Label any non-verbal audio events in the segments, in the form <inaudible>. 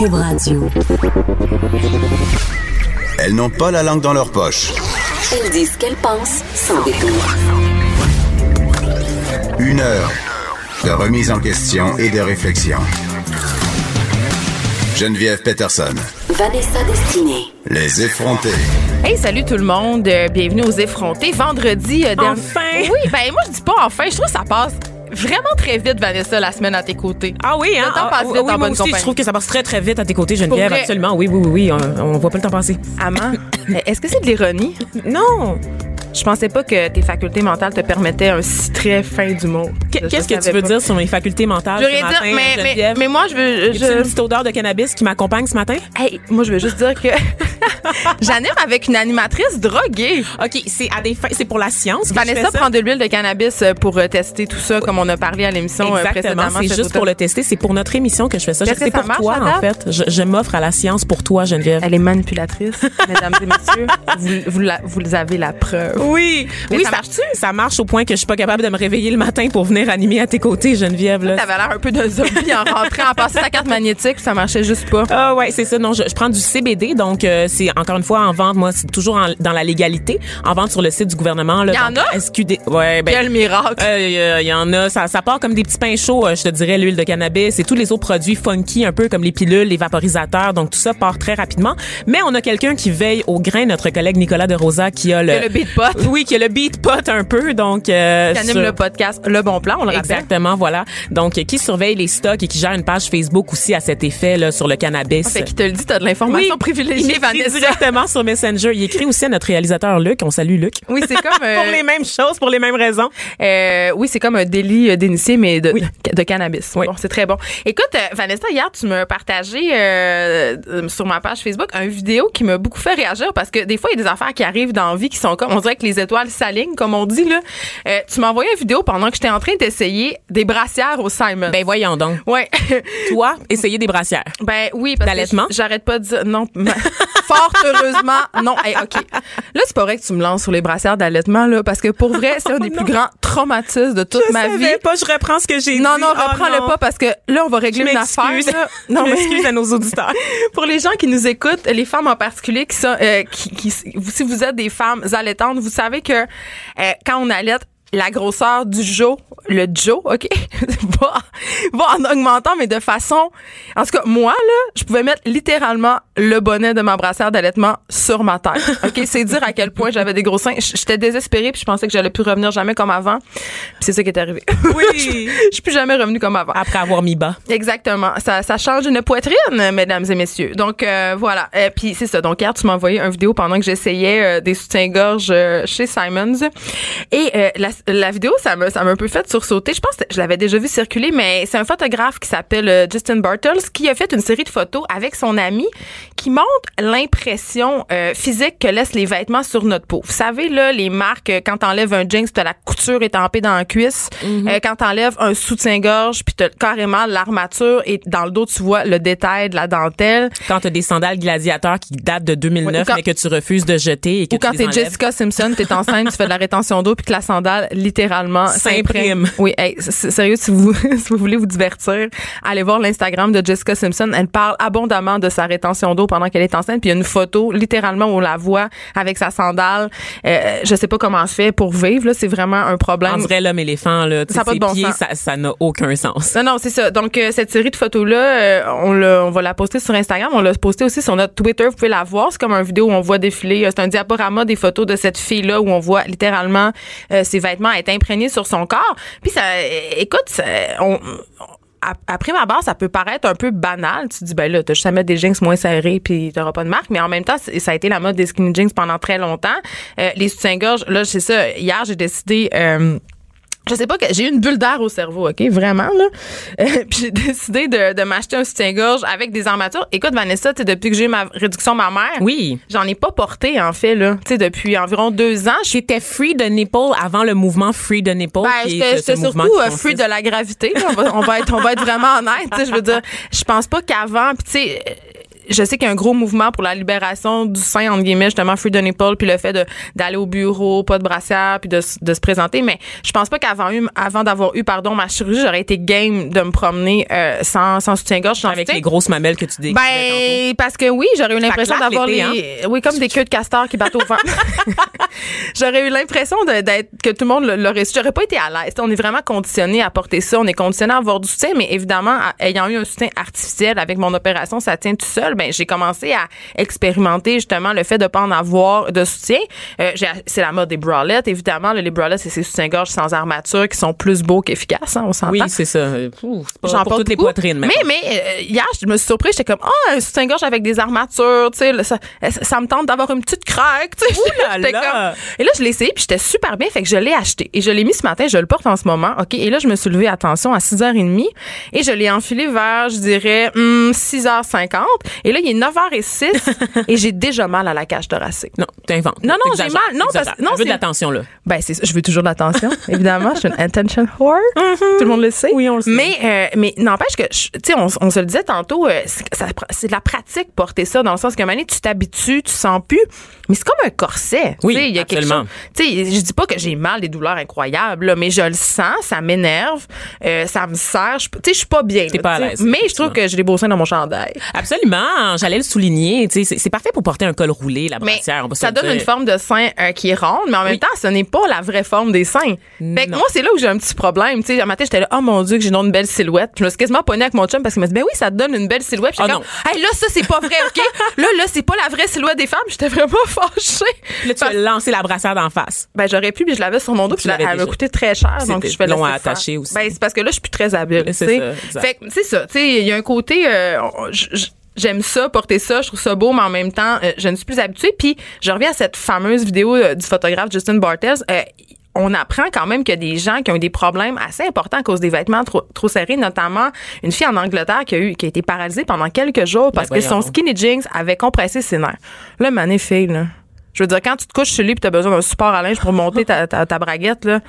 Cube Radio. Elles n'ont pas la langue dans leur poche. Elles disent ce qu'elles pensent sans détour. Une heure de remise en question et de réflexion. Geneviève Peterson. Vanessa Destinée. Les effrontés. Hey, salut tout le monde. Euh, bienvenue aux effrontés. Vendredi. euh, dernier- Enfin! Oui, ben moi je dis pas enfin. Je trouve que ça passe vraiment très vite, Vanessa, la semaine à tes côtés. Ah oui, hein? Le temps Ah, passe vite oui, en moi bonne aussi, je trouve que ça passe très, très vite à tes côtés, Geneviève. Absolument. Oui, oui, oui, oui. On, on voit pas le temps passer. Amand, <laughs> est-ce que c'est de l'ironie? Non! Je pensais pas que tes facultés mentales te permettaient un si très fin. Qu- Je- Qu'est-ce je que tu veux pas. dire sur mes facultés mentales Je veux dire, mais, mais, mais moi, je veux. A-t-il une Je, petite odeur de cannabis qui m'accompagne ce matin? hey, moi, je veux juste dire que <laughs> <laughs> j'anime avec une animatrice droguée. OK, c'est à des fins, c'est pour la science. que je Vanessa fais ça? prend de l'huile de cannabis euh, pour euh, tester tout ça, comme on a parlé à l'émission euh, Exactement, précédemment. c'est juste pour le tester. C'est pour notre émission que je fais ça. C'est pour marche, toi, en fait. Je, je m'offre à la science pour toi, Geneviève. Elle est manipulatrice, <laughs> mesdames et messieurs. Vous, vous, la- vous avez la preuve. Oui, Mais oui, ça ça, marche-tu? ça marche au point que je suis pas capable de me réveiller le matin pour venir animer à tes côtés, Geneviève. Là. T'avais l'air un peu d'un zombie en rentrant, en passant ta carte magnétique, ça marchait juste pas. Ah ouais, c'est ça. Non, je, je prends du CBD, donc euh, c'est encore une fois en vente. Moi, c'est toujours en- dans la légalité, en vente sur le site du gouvernement. Là, Y en a? SQD. Ouais, ben. Quel miracle. Il y en a, ça, ça part comme des petits pains chauds, euh, je te dirais, l'huile de cannabis et tous les autres produits funky, un peu comme les pilules, les vaporisateurs, donc tout ça part très rapidement. Mais on a quelqu'un qui veille au grain, notre collègue Nicolas de Rosa, qui a le, Que le beat pot. <laughs> oui, qui a le beat pot un peu, donc euh, Qui anime sur- le podcast Le Bon Plan, on le rappelle. Exactement, voilà. Donc, euh, qui surveille les stocks et qui gère une page Facebook aussi à cet effet là sur le cannabis. Fait qu'il te le dit, t'as de l'information il privilégiée, Vanessa. directement sur Messenger. Il écrit aussi à notre réalisateur Luc. On salue Luc. Oui, c'est comme. <laughs> euh, Pour les mêmes choses, pour les mêmes raisons. euh, oui, c'est comme un délit euh, d'initié, mais de, de cannabis. Oui. Bon, c'est très bon. Écoute, euh, Vanessa, hier, tu m'as partagé euh, euh, sur ma page Facebook un vidéo qui m'a beaucoup fait réagir parce que des fois, il y a des affaires qui arrivent dans la vie qui sont comme, on dirait que les étoiles s'alignent, comme on dit, là. Euh, tu m'as envoyé une vidéo pendant que j'étais en train d'essayer des brassières au Simon. Ben voyons donc. ouais. <laughs> Toi, essayer des brassières. Ben oui, parce D'allaitement? que j'arrête pas de dire non. <laughs> Fort heureusement, non. Hey, ok. Là, c'est pas vrai que tu me lances sur les brassières d'allaitement là, parce que pour vrai, c'est un des plus grands traumatismes de toute je ma savais vie. pas, je reprends ce que j'ai dit. Non, non, Oh, reprends-le non. pas parce que là, on va Je régler une affaire. là. <laughs> Non, je m'excuse à nos auditeurs. <laughs> pour les gens qui nous écoutent, les femmes en particulier, qui sont, euh, qui, qui- si vous êtes des femmes allaitantes, vous savez que euh, quand on allaite, la grosseur du jo, le jo, OK, <laughs> va, va en augmentant, mais de façon... En tout cas, moi, là, je pouvais mettre littéralement le bonnet de ma brassière d'allaitement sur ma tête. OK, <laughs> c'est dire à quel point j'avais des gros seins. J'étais désespérée, puis je pensais que j'allais plus revenir jamais comme avant. Puis c'est ça qui est arrivé. <laughs> Oui. je suis plus jamais revenue comme avant. Après avoir mis bas. Exactement. Ça, ça change une poitrine, mesdames et messieurs. Donc euh, voilà. Euh, Puis c'est ça. Donc hier, tu m'as envoyé une vidéo pendant que j'essayais euh, des soutiens-gorge euh, chez Simons. Et euh, la, la vidéo, ça m'a ça m'a un peu fait sursauter. Je pense que je l'avais déjà vu circuler, mais c'est un photographe qui s'appelle euh, Justin Bartels qui a fait une série de photos avec son ami qui montre l'impression euh, physique que laissent les vêtements sur notre peau. Vous savez là, les marques euh, quand t'enlèves un jeans, t'as la couture étampée dans la cuisse. Euh, quand t'enlèves un soutien-gorge, puis t'as carrément l'armature et dans le dos tu vois le détail de la dentelle. Quand t'as des sandales gladiateurs qui datent de 2009, Oui, ou quand- mais que tu refuses de jeter et que Ou quand tu t'es. Jessica Simpson, t'es enceinte, tu fais de la rétention d'eau, puis que la sandale littéralement S'imprime. Oui, hey, sérieux, si vous, <laughs> si vous voulez vous divertir, allez voir l'Instagram de Jessica Simpson. Elle parle abondamment de sa rétention d'eau pendant qu'elle est enceinte, puis il y a une photo littéralement où on la voit avec sa sandale. Euh, je sais pas comment elle fait pour vivre, là, c'est vraiment un problème. On dirait l'homme éléphant, là. Ça ses bon pieds, sens. ça, ça n'a aucun sens. Non, non, c'est ça. Donc, euh, cette série de photos-là, euh, on, l'a- on va la poster sur Instagram. On l'a posté aussi sur notre Twitter. Vous pouvez la voir. C'est comme une vidéo où on voit défiler. euh, C'est un diaporama des photos de cette fille-là où on voit littéralement euh, ses vêtements être imprégnés sur son corps. Puis, ça, écoute, ça, on, à prime abord, ça peut paraître un peu banal. Tu te dis, ben là, t'as juste à mettre des jeans moins serrés puis t'auras pas de marque. Mais en même temps, ça a été la mode des skinny jeans pendant très longtemps. Euh, les soutiens-gorge, là, c'est ça. Hier, j'ai décidé... euh, je sais pas que j'ai eu une bulle d'air au cerveau, OK? Vraiment, là. Euh, <laughs> puis j'ai décidé de, de m'acheter un soutien-gorge avec des armatures. Écoute, Vanessa, tu sais, depuis que j'ai eu ma réduction mammaire, Oui. j'en ai pas porté, en fait, là. Tu sais, depuis environ deux ans. J'étais free de nipple avant le mouvement free de nipple. ben, j'étais surtout euh, free de la gravité. là. On va, on va être, on va être vraiment honnête. tu sais, Je veux dire, je pense pas qu'avant, puis tu sais, je sais qu'il y a un gros mouvement pour la libération du sein, entre guillemets, justement, free de nipple, puis le fait de- d'aller au bureau, pas de brassière, puis de, de se présenter. Mais je pense pas qu'avant eu- avant d'avoir eu, pardon, ma chirurgie, j'aurais été game de me promener euh, sans, sans soutien-gorge. avec soutien. les grosses mamelles que tu décrivais Ben, parce que oui, j'aurais eu l'impression d'avoir les. l'été, Oui, comme des queues de castor qui battent au vent. <laughs> <laughs> j'aurais eu l'impression d'être. que tout le monde l'aurait su. J'aurais pas été à l'aise. On est vraiment conditionné à porter ça. On est conditionné à avoir du soutien, mais évidemment, à- ayant eu un soutien artificiel avec mon opération, ça tient tout seul. Ben, j'ai commencé à expérimenter justement le fait de pas en avoir de soutien. Euh, c'est la mode des bralettes, évidemment. Là, les bralettes, c'est ces soutiens-gorge sans armature qui sont plus beaux qu'efficaces, hein, on s'entend. Oui, c'est ça. Pas J'en porte toutes les poitrines. Mais, mais euh, hier, je me suis surprise. J'étais comme, ah, un soutien-gorge avec des armatures, tu sais, ça, ça, ça me tente d'avoir une petite craque, tu sais. <laughs> Et là, je l'ai essayé, puis j'étais super bien, fait que je l'ai acheté. Et je l'ai mis ce matin, je le porte en ce moment, OK? Et là, je me suis levée, attention, à 6h30, et je l'ai enfilé vers, je dirais, hum, 6h50. Et là, il est 9h06, <laughs> et j'ai déjà mal à la cage thoracique. Non, t'inventes. Non, non, j'ai mal. Non, parce- non, veut de l'attention, là. Ben, c'est ça. Je veux toujours de l'attention, <laughs> évidemment. Je suis une attention whore. Tout le monde le sait. Mm-hmm. Oui, on le sait. Mais, euh, mais n'empêche que, tu sais, on, on se le disait tantôt, euh, c'est de la pratique porter ça, dans le sens qu'à un moment donné, tu t'habitues, tu sens plus. Mais c'est comme un corset. Oui, il y a quelque chose. Tu sais, je dis pas que j'ai mal, des douleurs incroyables, là, mais je le sens, ça m'énerve, euh, ça me serre. Tu sais, je suis pas bien. T'es là, pas à l'aise, Mais je trouve que j'ai des beaux seins dans mon chandail. Absolument. J'allais le souligner. C'est parfait pour porter un col roulé, la brassière. ça donne dire. une forme de sein euh, qui est ronde, mais en même Oui. temps, ce n'est pas la vraie forme des seins. Fait que moi, c'est là où j'ai un petit problème. Tu sais, un matin, j'étais là, oh mon Dieu, que j'ai une belle silhouette. Puis je me suis quasiment pognée avec mon chum parce qu'il m'a dit, ben oui, ça te donne une belle silhouette. Puis comme, hey, là, ça, c'est pas vrai, OK? là, là, c'est pas la vraie silhouette des femmes. J'étais vraiment <laughs> fâchée. Là, tu Parce- as lancé la brassière d'en face. ben, j'aurais pu, puis je l'avais sur mon dos, puis elle m'a coûté très cher, donc je fais long à attacher aussi. Ben, c'est parce que là, je suis plus très habile. C'est ça. Fait c'est ça. Tu sais, il y a un côté, euh, J'aime ça, porter ça, je trouve ça beau, mais en même temps, euh, je ne suis plus habituée. Puis, je reviens à cette fameuse vidéo euh, du photographe Justin Bartels. Euh, on apprend quand même qu'il y a des gens qui ont eu des problèmes assez importants à cause des vêtements trop, trop serrés, notamment une fille en Angleterre qui a eu qui a été paralysée pendant quelques jours parce Ben que son skinny jeans avait compressé ses nerfs. Là, magnifique, là. Je veux dire, quand tu te couches sur lui et tu as besoin d'un support à linge pour monter ta, ta, ta braguette, là,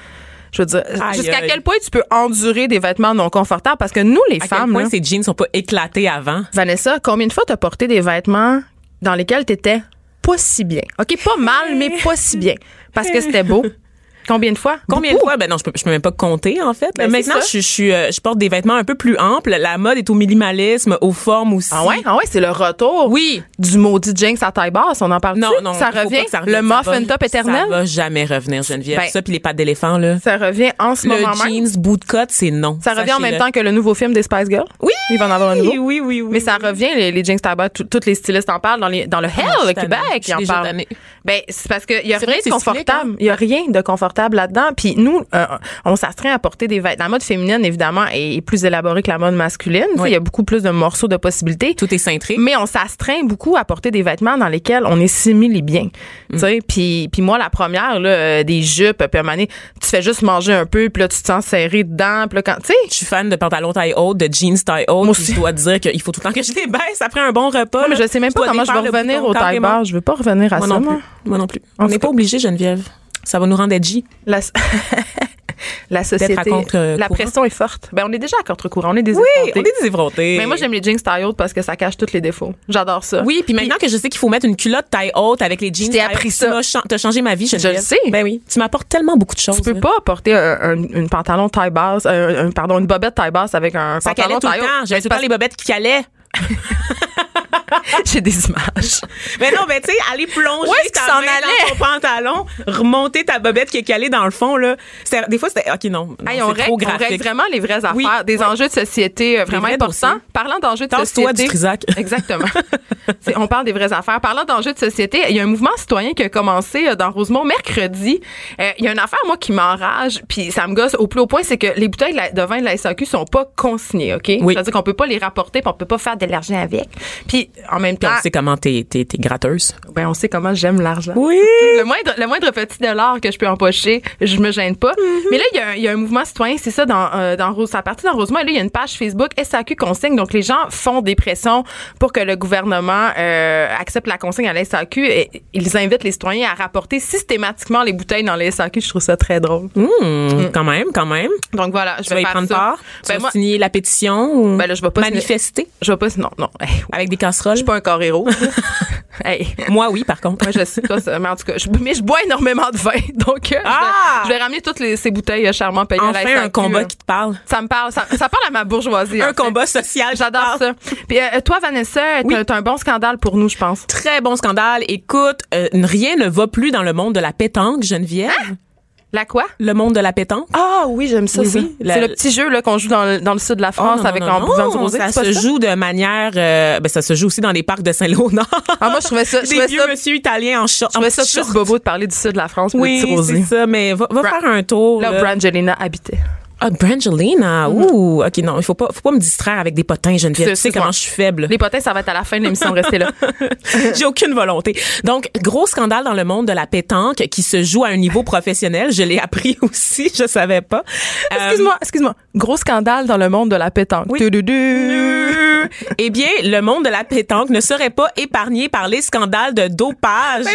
je veux dire, jusqu'à quel point tu peux endurer des vêtements non confortables? Parce que nous, les À quel femmes, point là, ces jeans sont pas éclatés avant? Vanessa, combien de fois t'as porté des vêtements dans lesquels t'étais pas si bien? OK, pas mal, mais pas si bien. Parce que c'était beau. <laughs> Combien de fois? Combien de fois? Ben non, je peux, je peux même pas compter, en fait. Ben, Maintenant, je, je, suis, euh, je porte des vêtements un peu plus amples. La mode est au minimalisme, aux formes aussi. Ah ouais? Ah ouais, c'est le retour Oui. du maudit Jinx à taille basse. On en parle Non, non. Ça revient? ça revienne. Le muffin top éternel? Ça va jamais revenir, Geneviève. Ben, ça, puis les pattes d'éléphant, là. Ça revient en ce Le moment même? jeans bootcut, c'est non. Ça revient en même temps que le nouveau film des Spice Girls? Oui! Il va en avoir un nouveau? Oui, oui, oui. Mais ça revient, les, les jeans taille basse, tout- tous les stylistes en parlent dans, les, dans le je Hell, le. Québec, ils en parlent. Ben, c'est parce qu'il y a rien de confortable. Il y a rien de confortable là-dedans. Puis nous, euh, on s'astreint à porter des vêtements. La mode féminine, évidemment, est, est plus élaborée que la mode masculine. Oui. Il y a beaucoup plus de morceaux de possibilités. Tout est cintré. Mais on s'astreint beaucoup à porter des vêtements dans lesquels on est simili bien. Tu sais, puis puis moi la première là, euh, des jupes, puis à un moment donné, tu fais juste manger un peu, puis là tu te sens serré dedans, puis là quand tu sais, Je suis fan de pantalons taille haute, de jeans taille haute. Moi aussi. Je dois dire qu'il faut tout le temps que je les baisse après un bon repas. Ouais, mais je sais même pas comment je vais revenir au taille basse. Je veux pas revenir à Moi ça. non moi. plus. Moi non plus. On n'est pas obligé, Geneviève. Ça va nous rendre edgy. La, <laughs> la société, à la pression est forte. Ben on est déjà à contre-courant, on est des Oui, on est des effrontés. Mais moi j'aime les jeans taille haute parce que ça cache tous les défauts. J'adore ça. Oui, puis maintenant que je sais qu'il faut mettre une culotte taille haute avec les jeans, Je taille appris ça. T'as changé ma vie, Geneviève. le sais. Ben oui. Tu m'apportes tellement beaucoup de choses. Tu peux là. pas porter un, un- une pantalon taille basse, un, un- pardon, une bobette taille basse avec un Ça pantalon calait tout le taille haute. temps. Ben, J'avais tout le temps les bobettes qui calaient. <laughs> <laughs> J'ai des images. Mais non, ben tu sais, aller plonger Où ta main dans ton pantalon, remonter ta bobette qui est calée dans le fond là. Des fois c'était OK non, non, Hey, on, règle, trop on graphique. règle vraiment les vraies affaires, Oui, des oui. enjeux de société euh, vraiment importants. Parlant d'enjeux de société. du. <laughs> <laughs> Exactement. On parle des vraies affaires. Parlant d'enjeux de société, il y a un mouvement citoyen qui a commencé euh, dans Rosemont mercredi. Euh, Il y a une affaire, moi, qui m'enrage, puis ça me gosse au plus haut point, c'est que les bouteilles de la- de vin de la SAQ sont pas consignées, OK? Oui. C'est-à-dire qu'on peut pas les rapporter, puis on peut pas faire de l'argent avec. Puis en même temps, on sait comment t'es, t'es, t'es gratteuse. ben, on sait comment j'aime l'argent. Oui. <laughs> Le moindre, le moindre petit dollar que je peux empocher, je me gêne pas. Mm-hmm. Mais là, il y a il y, a un mouvement citoyen, c'est ça, dans, euh, dans Rose, à partir dans Rosemont. Et là, il y a une page Facebook SAQ Consigne. Donc, les gens font des pressions pour que le gouvernement euh, accepte la consigne à la SAQ. Et ils invitent les citoyens à rapporter systématiquement les bouteilles dans les SAQ. Je trouve ça très drôle. Mmh, Quand même, quand même. Donc, voilà, je Tu vais y prendre ça. part? Tu Ben, vas moi, signer la pétition ou Ben là, je vais pas signer- manifester? Je vais pas, non, non. Avec des casseroles? Je suis pas un corps héros. <laughs> hey. Moi, oui, par contre. Moi, je sais pas ça, mais en tout cas, je, mais je bois énormément de vin. <laughs> Donc, euh, je vais- Ah! je, vais, ramener toutes les, ces bouteilles euh, charmant payées à la Enfin, un combat qui te parle. Ça me parle, ça, ça parle à ma bourgeoisie. en Un fait. combat social. J'adore ça. Puis euh, toi, Vanessa, Oui. t'as un bon scandale pour nous, je pense. Très bon scandale. Écoute, euh, rien ne va plus dans le monde de la pétanque, Geneviève. La quoi? Le monde de la pétanque. Ah oui, j'aime ça. Oui, oui, C'est le petit jeu là qu'on joue dans le, dans le sud de la France Oh, non, avec non, en non, du rosé. Ça se joue de manière, euh, ben ça se joue aussi dans les parcs de Saint-Léonard. Ah, moi, je trouvais ça, je <laughs> Des trouvais vieux ça, monsieur italiens en short. je trouvais ça en plus bobo de parler du sud de la France Oui, c'est ça, mais va, va faire un tour. Là, là. Brangelina habitait. Ah, Brangelina. Ouh, OK, non, il faut pas, faut pas me distraire avec des potins, Geneviève. Tu sais comment je suis faible. Les potins, ça va être à la fin de l'émission, restez là. <laughs> J'ai aucune volonté. Donc, gros scandale dans le monde de la pétanque qui se joue à un niveau professionnel. Je l'ai appris <laughs> aussi, je savais pas. Euh, Excuse-moi, excuse-moi. Gros scandale dans le monde de la pétanque. Oui. <laughs> Eh bien, le monde de la pétanque ne serait pas épargné par les scandales de dopage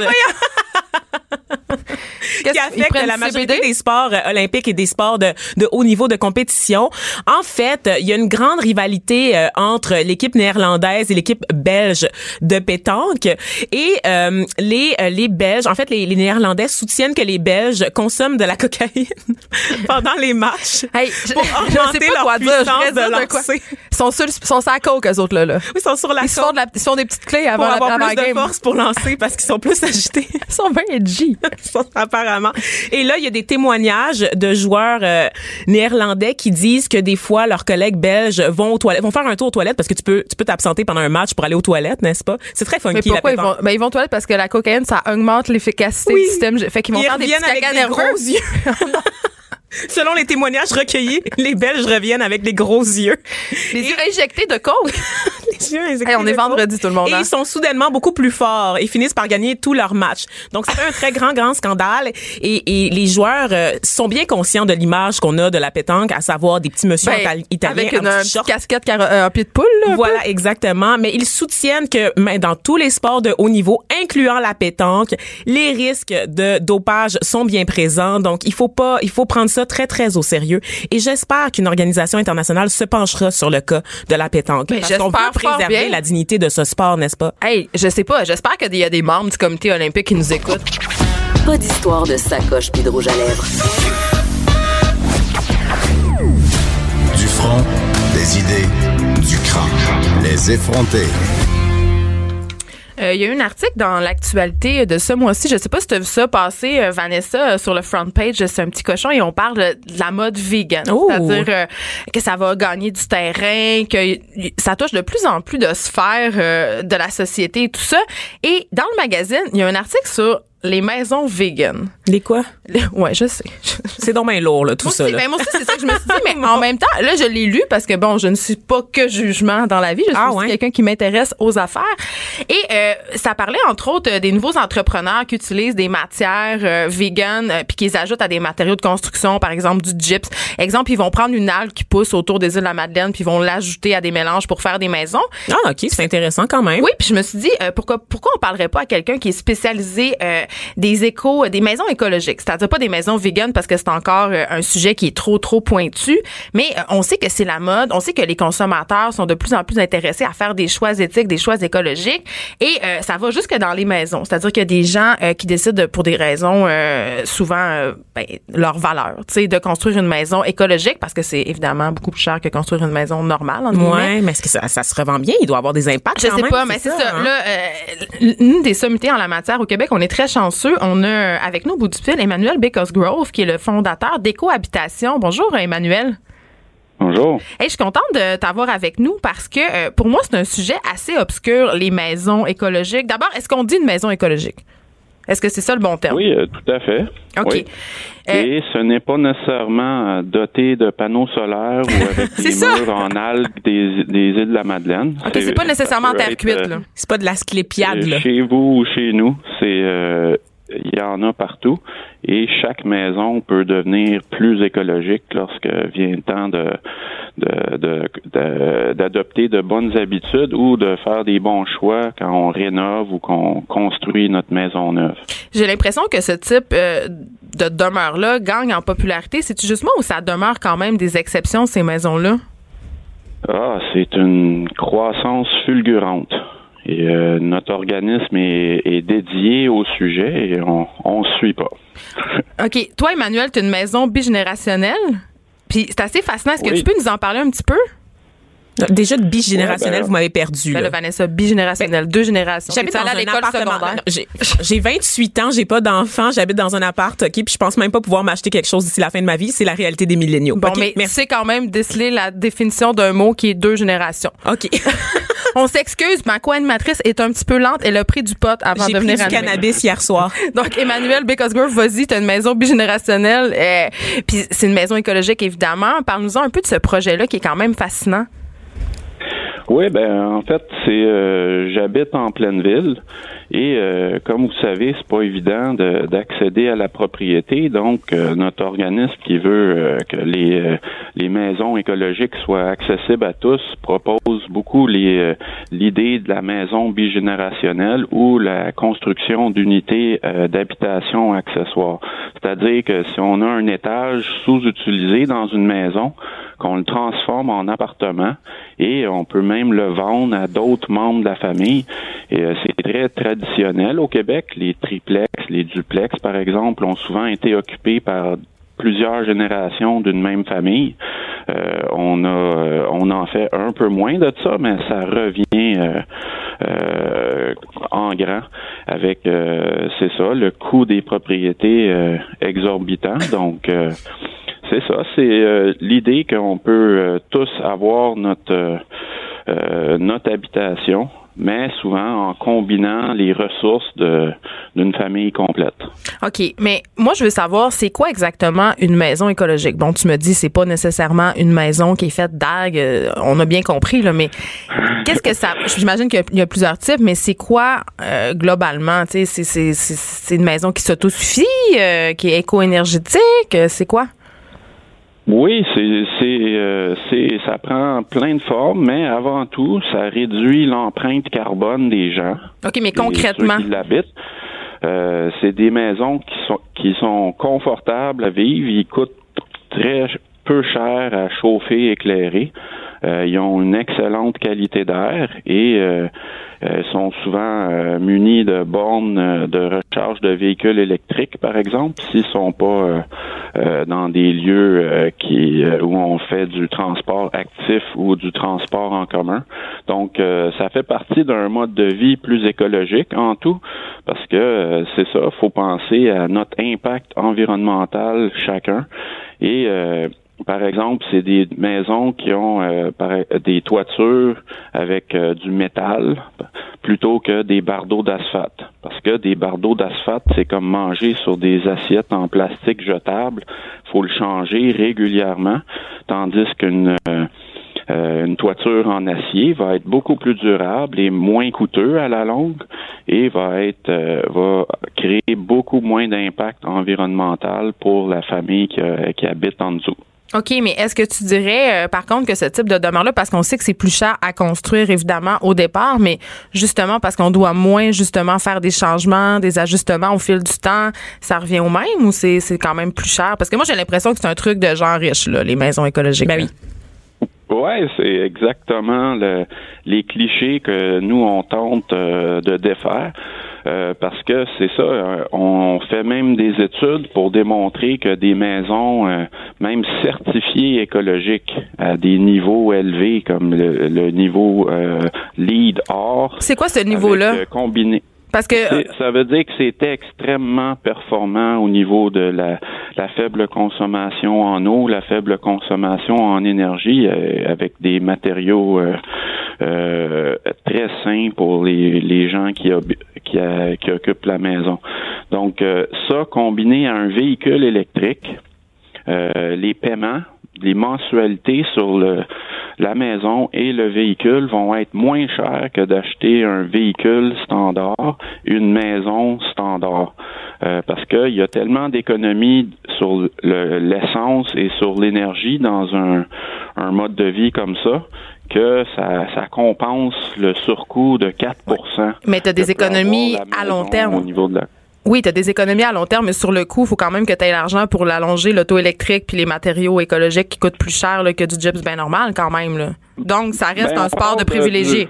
<laughs> affectent prennent la majorité des sports euh, olympiques et des sports de, de haut niveau de compétition. En fait, euh, il y a une grande rivalité euh, entre l'équipe néerlandaise et l'équipe belge de pétanque. Et euh, les, les Belges, en fait, les, les Néerlandais soutiennent que les Belges consomment de la cocaïne <laughs> pendant les matchs. Hey, je, Pour je sais augmenter pas leur quoi dire. Je puissance de de quoi? lancer. Ils sont sur, sont sur la coke, eux autres, là. là. Oui, ils sont sur la Ils font, de la- ils font des petites clés avant pour la, avoir avant plus la de game. force pour lancer parce qu'ils sont plus <laughs> agités. Ils sont bien edgy. <laughs> apparemment. Et là, il y a des témoignages de joueurs euh, néerlandais qui disent que des fois leurs collègues belges vont aux toilettes, vont faire un tour aux toilettes parce que tu peux tu peux t'absenter pendant un match pour aller aux toilettes, n'est-ce pas? C'est très funky Mais pourquoi la ils vont, ben, ils vont aux toilettes parce que la cocaïne, ça augmente l'efficacité Oui. du système. Fait qu'ils vont Ils faire des petits avec des nerveux. gros yeux. <laughs> <laughs> Selon les témoignages recueillis, les Belges reviennent avec des gros yeux. Les yeux injectés de coke. <laughs> Hey, on est vendredi, tout le monde. Et hein? ils sont soudainement beaucoup plus forts et finissent par gagner tous leurs matchs. Donc, c'est un très grand, grand scandale. Et, et les joueurs euh, sont bien conscients de l'image qu'on a de la pétanque, à savoir des petits monsieur Ben, itali- italiens avec une, un casquette euh, en pied de poule. Là, un Voilà, exactement. Mais ils soutiennent que mais dans tous les sports de haut niveau, incluant la pétanque, les risques de dopage sont bien présents. Donc, il faut pas, il faut prendre ça très, très au sérieux. Et j'espère qu'une organisation internationale se penchera sur le cas de la pétanque. Mais parce qu'on veut j'espère fort préserver bien. la dignité de ce sport, n'est-ce pas? Hey, je sais pas. J'espère qu'il y a des membres du comité olympique qui nous écoutent. Pas d'histoire de sacoche puis de rouge à lèvres. Du front, des idées, du crâne. Les effronter. Euh, Il y a eu un article dans l'actualité de ce mois-ci. Je sais pas si tu as vu ça passer, euh, Vanessa, euh, sur le front page de C'est un petit cochon et on parle de la mode vegan. Oh. C'est-à-dire euh, que ça va gagner du terrain, que ça touche de plus en plus de sphères de la société et tout ça. Et dans le magazine, il y a un article sur les maisons vegan. Les quoi? Ouais, je sais. <laughs> C'est donc bien lourd, là, tout Moi ça. aussi, là. ben, moi aussi, c'est ça que je me suis dit, mais <laughs> en même temps, là, je l'ai lu parce que, bon, je ne suis pas que jugement dans la vie. Je suis Ah, ouais? quelqu'un qui m'intéresse aux affaires. Et euh, ça parlait, entre autres, des nouveaux entrepreneurs qui utilisent des matières euh, vegan euh, puis qui les ajoutent à des matériaux de construction, par exemple du gyps. Exemple, ils vont prendre une algue qui pousse autour des îles de la Madeleine puis ils vont l'ajouter à des mélanges pour faire des maisons. Ah, OK, c'est intéressant quand même. Oui, puis je me suis dit euh, pourquoi pourquoi on parlerait pas à quelqu'un qui est spécialisé euh, des échos, des maisons écologiques, c'est-à-dire pas des maisons vegan parce que c'est encore euh, un sujet qui est trop trop pointu, mais euh, on sait que c'est la mode, on sait que les consommateurs sont de plus en plus intéressés à faire des choix éthiques, des choix écologiques et euh, ça va jusque dans les maisons, c'est-à-dire qu'il y a des gens euh, qui décident de- pour des raisons euh, souvent euh, ben, leur valeur, tu sais de construire une maison écologique parce que c'est évidemment beaucoup plus cher que construire une maison normale guillemets. Ouais, mais est-ce que ça, ça se revend bien? Il doit avoir des impacts Je sais même, pas, mais c'est ça. hein? Là, euh, une des sommités en la matière au Québec, on est très chanceux. On a avec nous au bout du fil Emmanuel Grove, qui est le fondateur d'Écohabitation. Bonjour, Emmanuel. Bonjour. Hey, je suis contente de t'avoir avec nous parce que euh, pour moi, c'est un sujet assez obscur, les maisons écologiques. D'abord, est-ce qu'on dit une maison écologique? Est-ce que c'est ça le bon terme? Oui, euh, tout à fait. OK. Oui. Euh, Et ce n'est pas nécessairement euh, doté de panneaux solaires ou avec <laughs> des ça. murs en algues des, des îles de la Madeleine. OK, c'est pas nécessairement terre cuite, là. C'est pas de la sclépiade, là. Chez vous ou chez nous, c'est euh, il y en a partout et chaque maison peut devenir plus écologique lorsque vient le temps de de- de- de- d'adopter de, bonnes habitudes ou de faire des bons choix quand on rénove ou qu'on construit notre maison neuve. J'ai l'impression que ce type euh, de demeure-là gagne en popularité. C'est-tu justement où ça demeure quand même des exceptions, ces maisons-là? Ah, c'est une croissance fulgurante. Et euh, notre organisme est, est dédié au sujet et on ne suit pas. <laughs> OK. Toi, Emmanuel, tu as une maison bigénérationnelle? Puis c'est assez fascinant. Est-ce que tu peux nous en parler un petit peu? Déjà de bigénérationnel, Ouais, ben, vous m'avez perdu. Ben là. Vanessa, bigénérationnelle, deux générations. J'habite dans à un l'école appartement. secondaire? <laughs> J'ai j'ai 28 ans, j'ai pas d'enfant, j'habite dans un appart, OK, puis je pense même pas pouvoir m'acheter quelque chose d'ici la fin de ma vie. C'est la réalité des milléniaux. Bon, OK, mais sais quand même déceler la définition d'un mot qui est deux générations. OK. <laughs> On s'excuse, ma co-animatrice est un petit peu lente. Elle a pris du pot avant J'ai de pris venir du animer. cannabis hier soir. <laughs> Donc, Emmanuel Bécosgrove, vas-y, t'as une maison bigénérationnelle. euh, Puis c'est une maison écologique, évidemment. Parle-nous un peu de ce projet-là qui est quand même fascinant. Oui, ben en fait, c'est euh, j'habite en pleine ville et euh, comme vous savez, c'est pas évident de- d'accéder à la propriété. Donc, euh, notre organisme qui veut euh, que les euh, les maisons écologiques soient accessibles à tous propose beaucoup euh, l'idée de la maison bigénérationnelle ou la construction d'unités d'habitation accessoires. C'est-à-dire que si on a un étage sous-utilisé dans une maison, qu'on le transforme en appartement et on peut même le vendre à d'autres membres de la famille. C'est très traditionnel au Québec. Les triplex, les duplex, par exemple, ont souvent été occupés par plusieurs générations d'une même famille. Euh, on a euh, on en fait un peu moins de ça, mais ça revient euh, euh, en grand avec euh, c'est ça le coût des propriétés euh, exorbitant. Donc c'est ça, c'est l'idée qu'on peut tous avoir notre notre habitation, mais souvent en combinant les ressources d'une famille complète. OK, mais moi, je veux savoir, c'est quoi exactement une maison écologique? Bon, tu me dis, c'est pas nécessairement une maison qui est faite d'algues. euh, On a bien compris, là, mais qu'est-ce que ça. <laughs> J'imagine qu'il y a- il y a plusieurs types, mais c'est quoi euh, globalement? Tu sais, c'est- c'est- c'est c'est une maison qui s'autosuffit, euh, qui est éco-énergétique? euh, C'est quoi? Oui, c'est c'est euh, c'est ça prend plein de formes, mais avant tout, ça réduit l'empreinte carbone des gens. OK, mais concrètement. ceux qui l'habitent. Euh, c'est des maisons qui sont qui sont confortables à vivre. Ils coûtent très peu cher à chauffer, éclairer. Euh, ils ont une excellente qualité d'air et euh, euh, sont souvent munis de bornes de recharge de véhicules électriques, par exemple, s'ils sont pas dans des lieux qui où on fait du transport actif ou du transport en commun. Donc, ça fait partie d'un mode de vie plus écologique en tout, parce que c'est ça, faut penser à notre impact environnemental chacun et euh, par exemple, c'est des maisons qui ont euh, des toitures avec euh, du métal plutôt que des bardeaux d'asphalte. Parce que des bardeaux d'asphalte, c'est comme manger sur des assiettes en plastique jetable. faut le changer régulièrement, tandis qu'une euh, euh, une toiture en acier va être beaucoup plus durable et moins coûteux à la longue et va être euh, va créer beaucoup moins d'impact environnemental pour la famille qui, qui habite en dessous. OK, mais est-ce que tu dirais, euh, par contre, que ce type de demeure-là, parce qu'on sait que c'est plus cher à construire, évidemment, au départ, mais justement parce qu'on doit moins, justement, faire des changements, des ajustements au fil du temps, ça revient au même ou c'est c'est quand même plus cher? Parce que moi, j'ai l'impression que c'est un truc de gens riches, là, les maisons écologiques. Ben oui. Ouais, c'est exactement le- les clichés que nous on tente euh, de défaire. Euh, parce que c'est ça, euh, on fait même des études pour démontrer que des maisons, euh, même certifiées écologiques, à des niveaux élevés comme le, le niveau euh, LEED Or, C'est quoi ce niveau-là? euh, combiné. Ça veut dire que c'était extrêmement performant au niveau de la, la faible consommation en eau, la faible consommation en énergie, euh, avec des matériaux euh, euh, très sains pour les, gens qui, qui occupent la maison. Donc, euh, ça, combiné à un véhicule électrique, euh, les paiements, les mensualités sur le, la maison et le véhicule vont être moins chers que d'acheter un véhicule standard, une maison standard. Euh, parce qu'il y a tellement d'économies sur le- l'essence et sur l'énergie dans un, un mode de vie comme ça que ça, ça compense le surcoût de 4 Mais t'as des que peut économies à long terme. Au niveau de la Oui, tu as des économies à long terme, mais sur le coup, il faut quand même que tu aies l'argent pour l'allonger, l'auto électrique, puis les matériaux écologiques qui coûtent plus cher là, que du gyps bien normal quand même. Là. Donc, ça reste Ben, un sport de privilégié.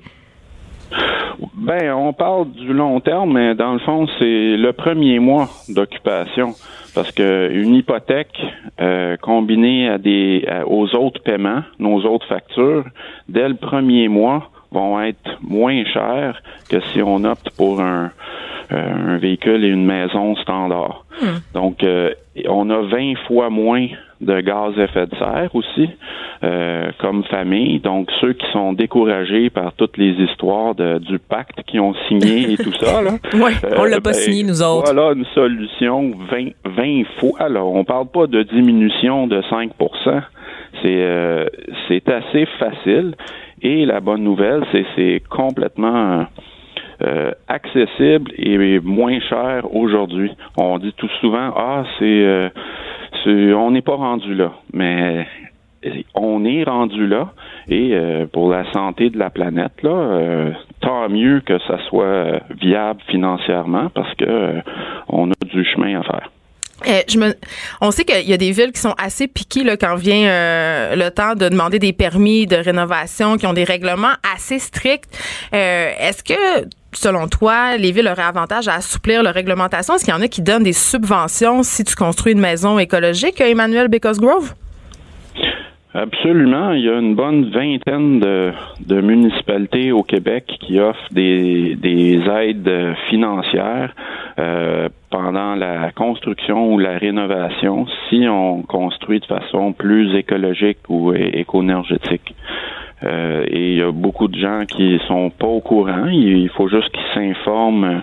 Ben, on parle du long terme, mais dans le fond, c'est le premier mois d'occupation. Parce que une hypothèque euh, combinée à des à- aux autres paiements, nos autres factures, dès le premier mois, vont être moins chères que si on opte pour un, euh, un véhicule et une maison standard. Donc, euh, on a 20 fois moins de gaz à effet de serre aussi, euh, comme famille. Donc, ceux qui sont découragés par toutes les histoires de, du pacte qu'ils ont signé et tout ça, là. <laughs> Ouais, on l'a pas signé, nous autres. Voilà une solution 20, 20 fois. Là. On parle pas de diminution de 5 C'est euh, c'est assez facile. Et la bonne nouvelle, c'est c'est complètement euh, accessible et moins cher aujourd'hui. On dit tout souvent ah c'est euh, on n'est pas rendu là, mais on est rendu là et euh, pour la santé de la planète là, euh, tant mieux que ça soit euh, viable financièrement parce que euh, on a du chemin à faire. Euh, me, on sait qu'il y a des villes qui sont assez piquées quand vient euh, le temps de demander des permis de rénovation, qui ont des règlements assez stricts. Euh, Est-ce que, selon toi, les villes auraient avantage à assouplir leur réglementation? Est-ce qu'il y en a qui donnent des subventions si tu construis une maison écologique, Emmanuel Because Grove? Absolument. Il y a une bonne vingtaine de, municipalités au Québec qui offrent des, des aides financières euh, pendant la construction ou la rénovation si on construit de façon plus écologique ou éco-énergétique. Euh, et il y a beaucoup de gens qui sont pas au courant. Il faut juste qu'ils s'informent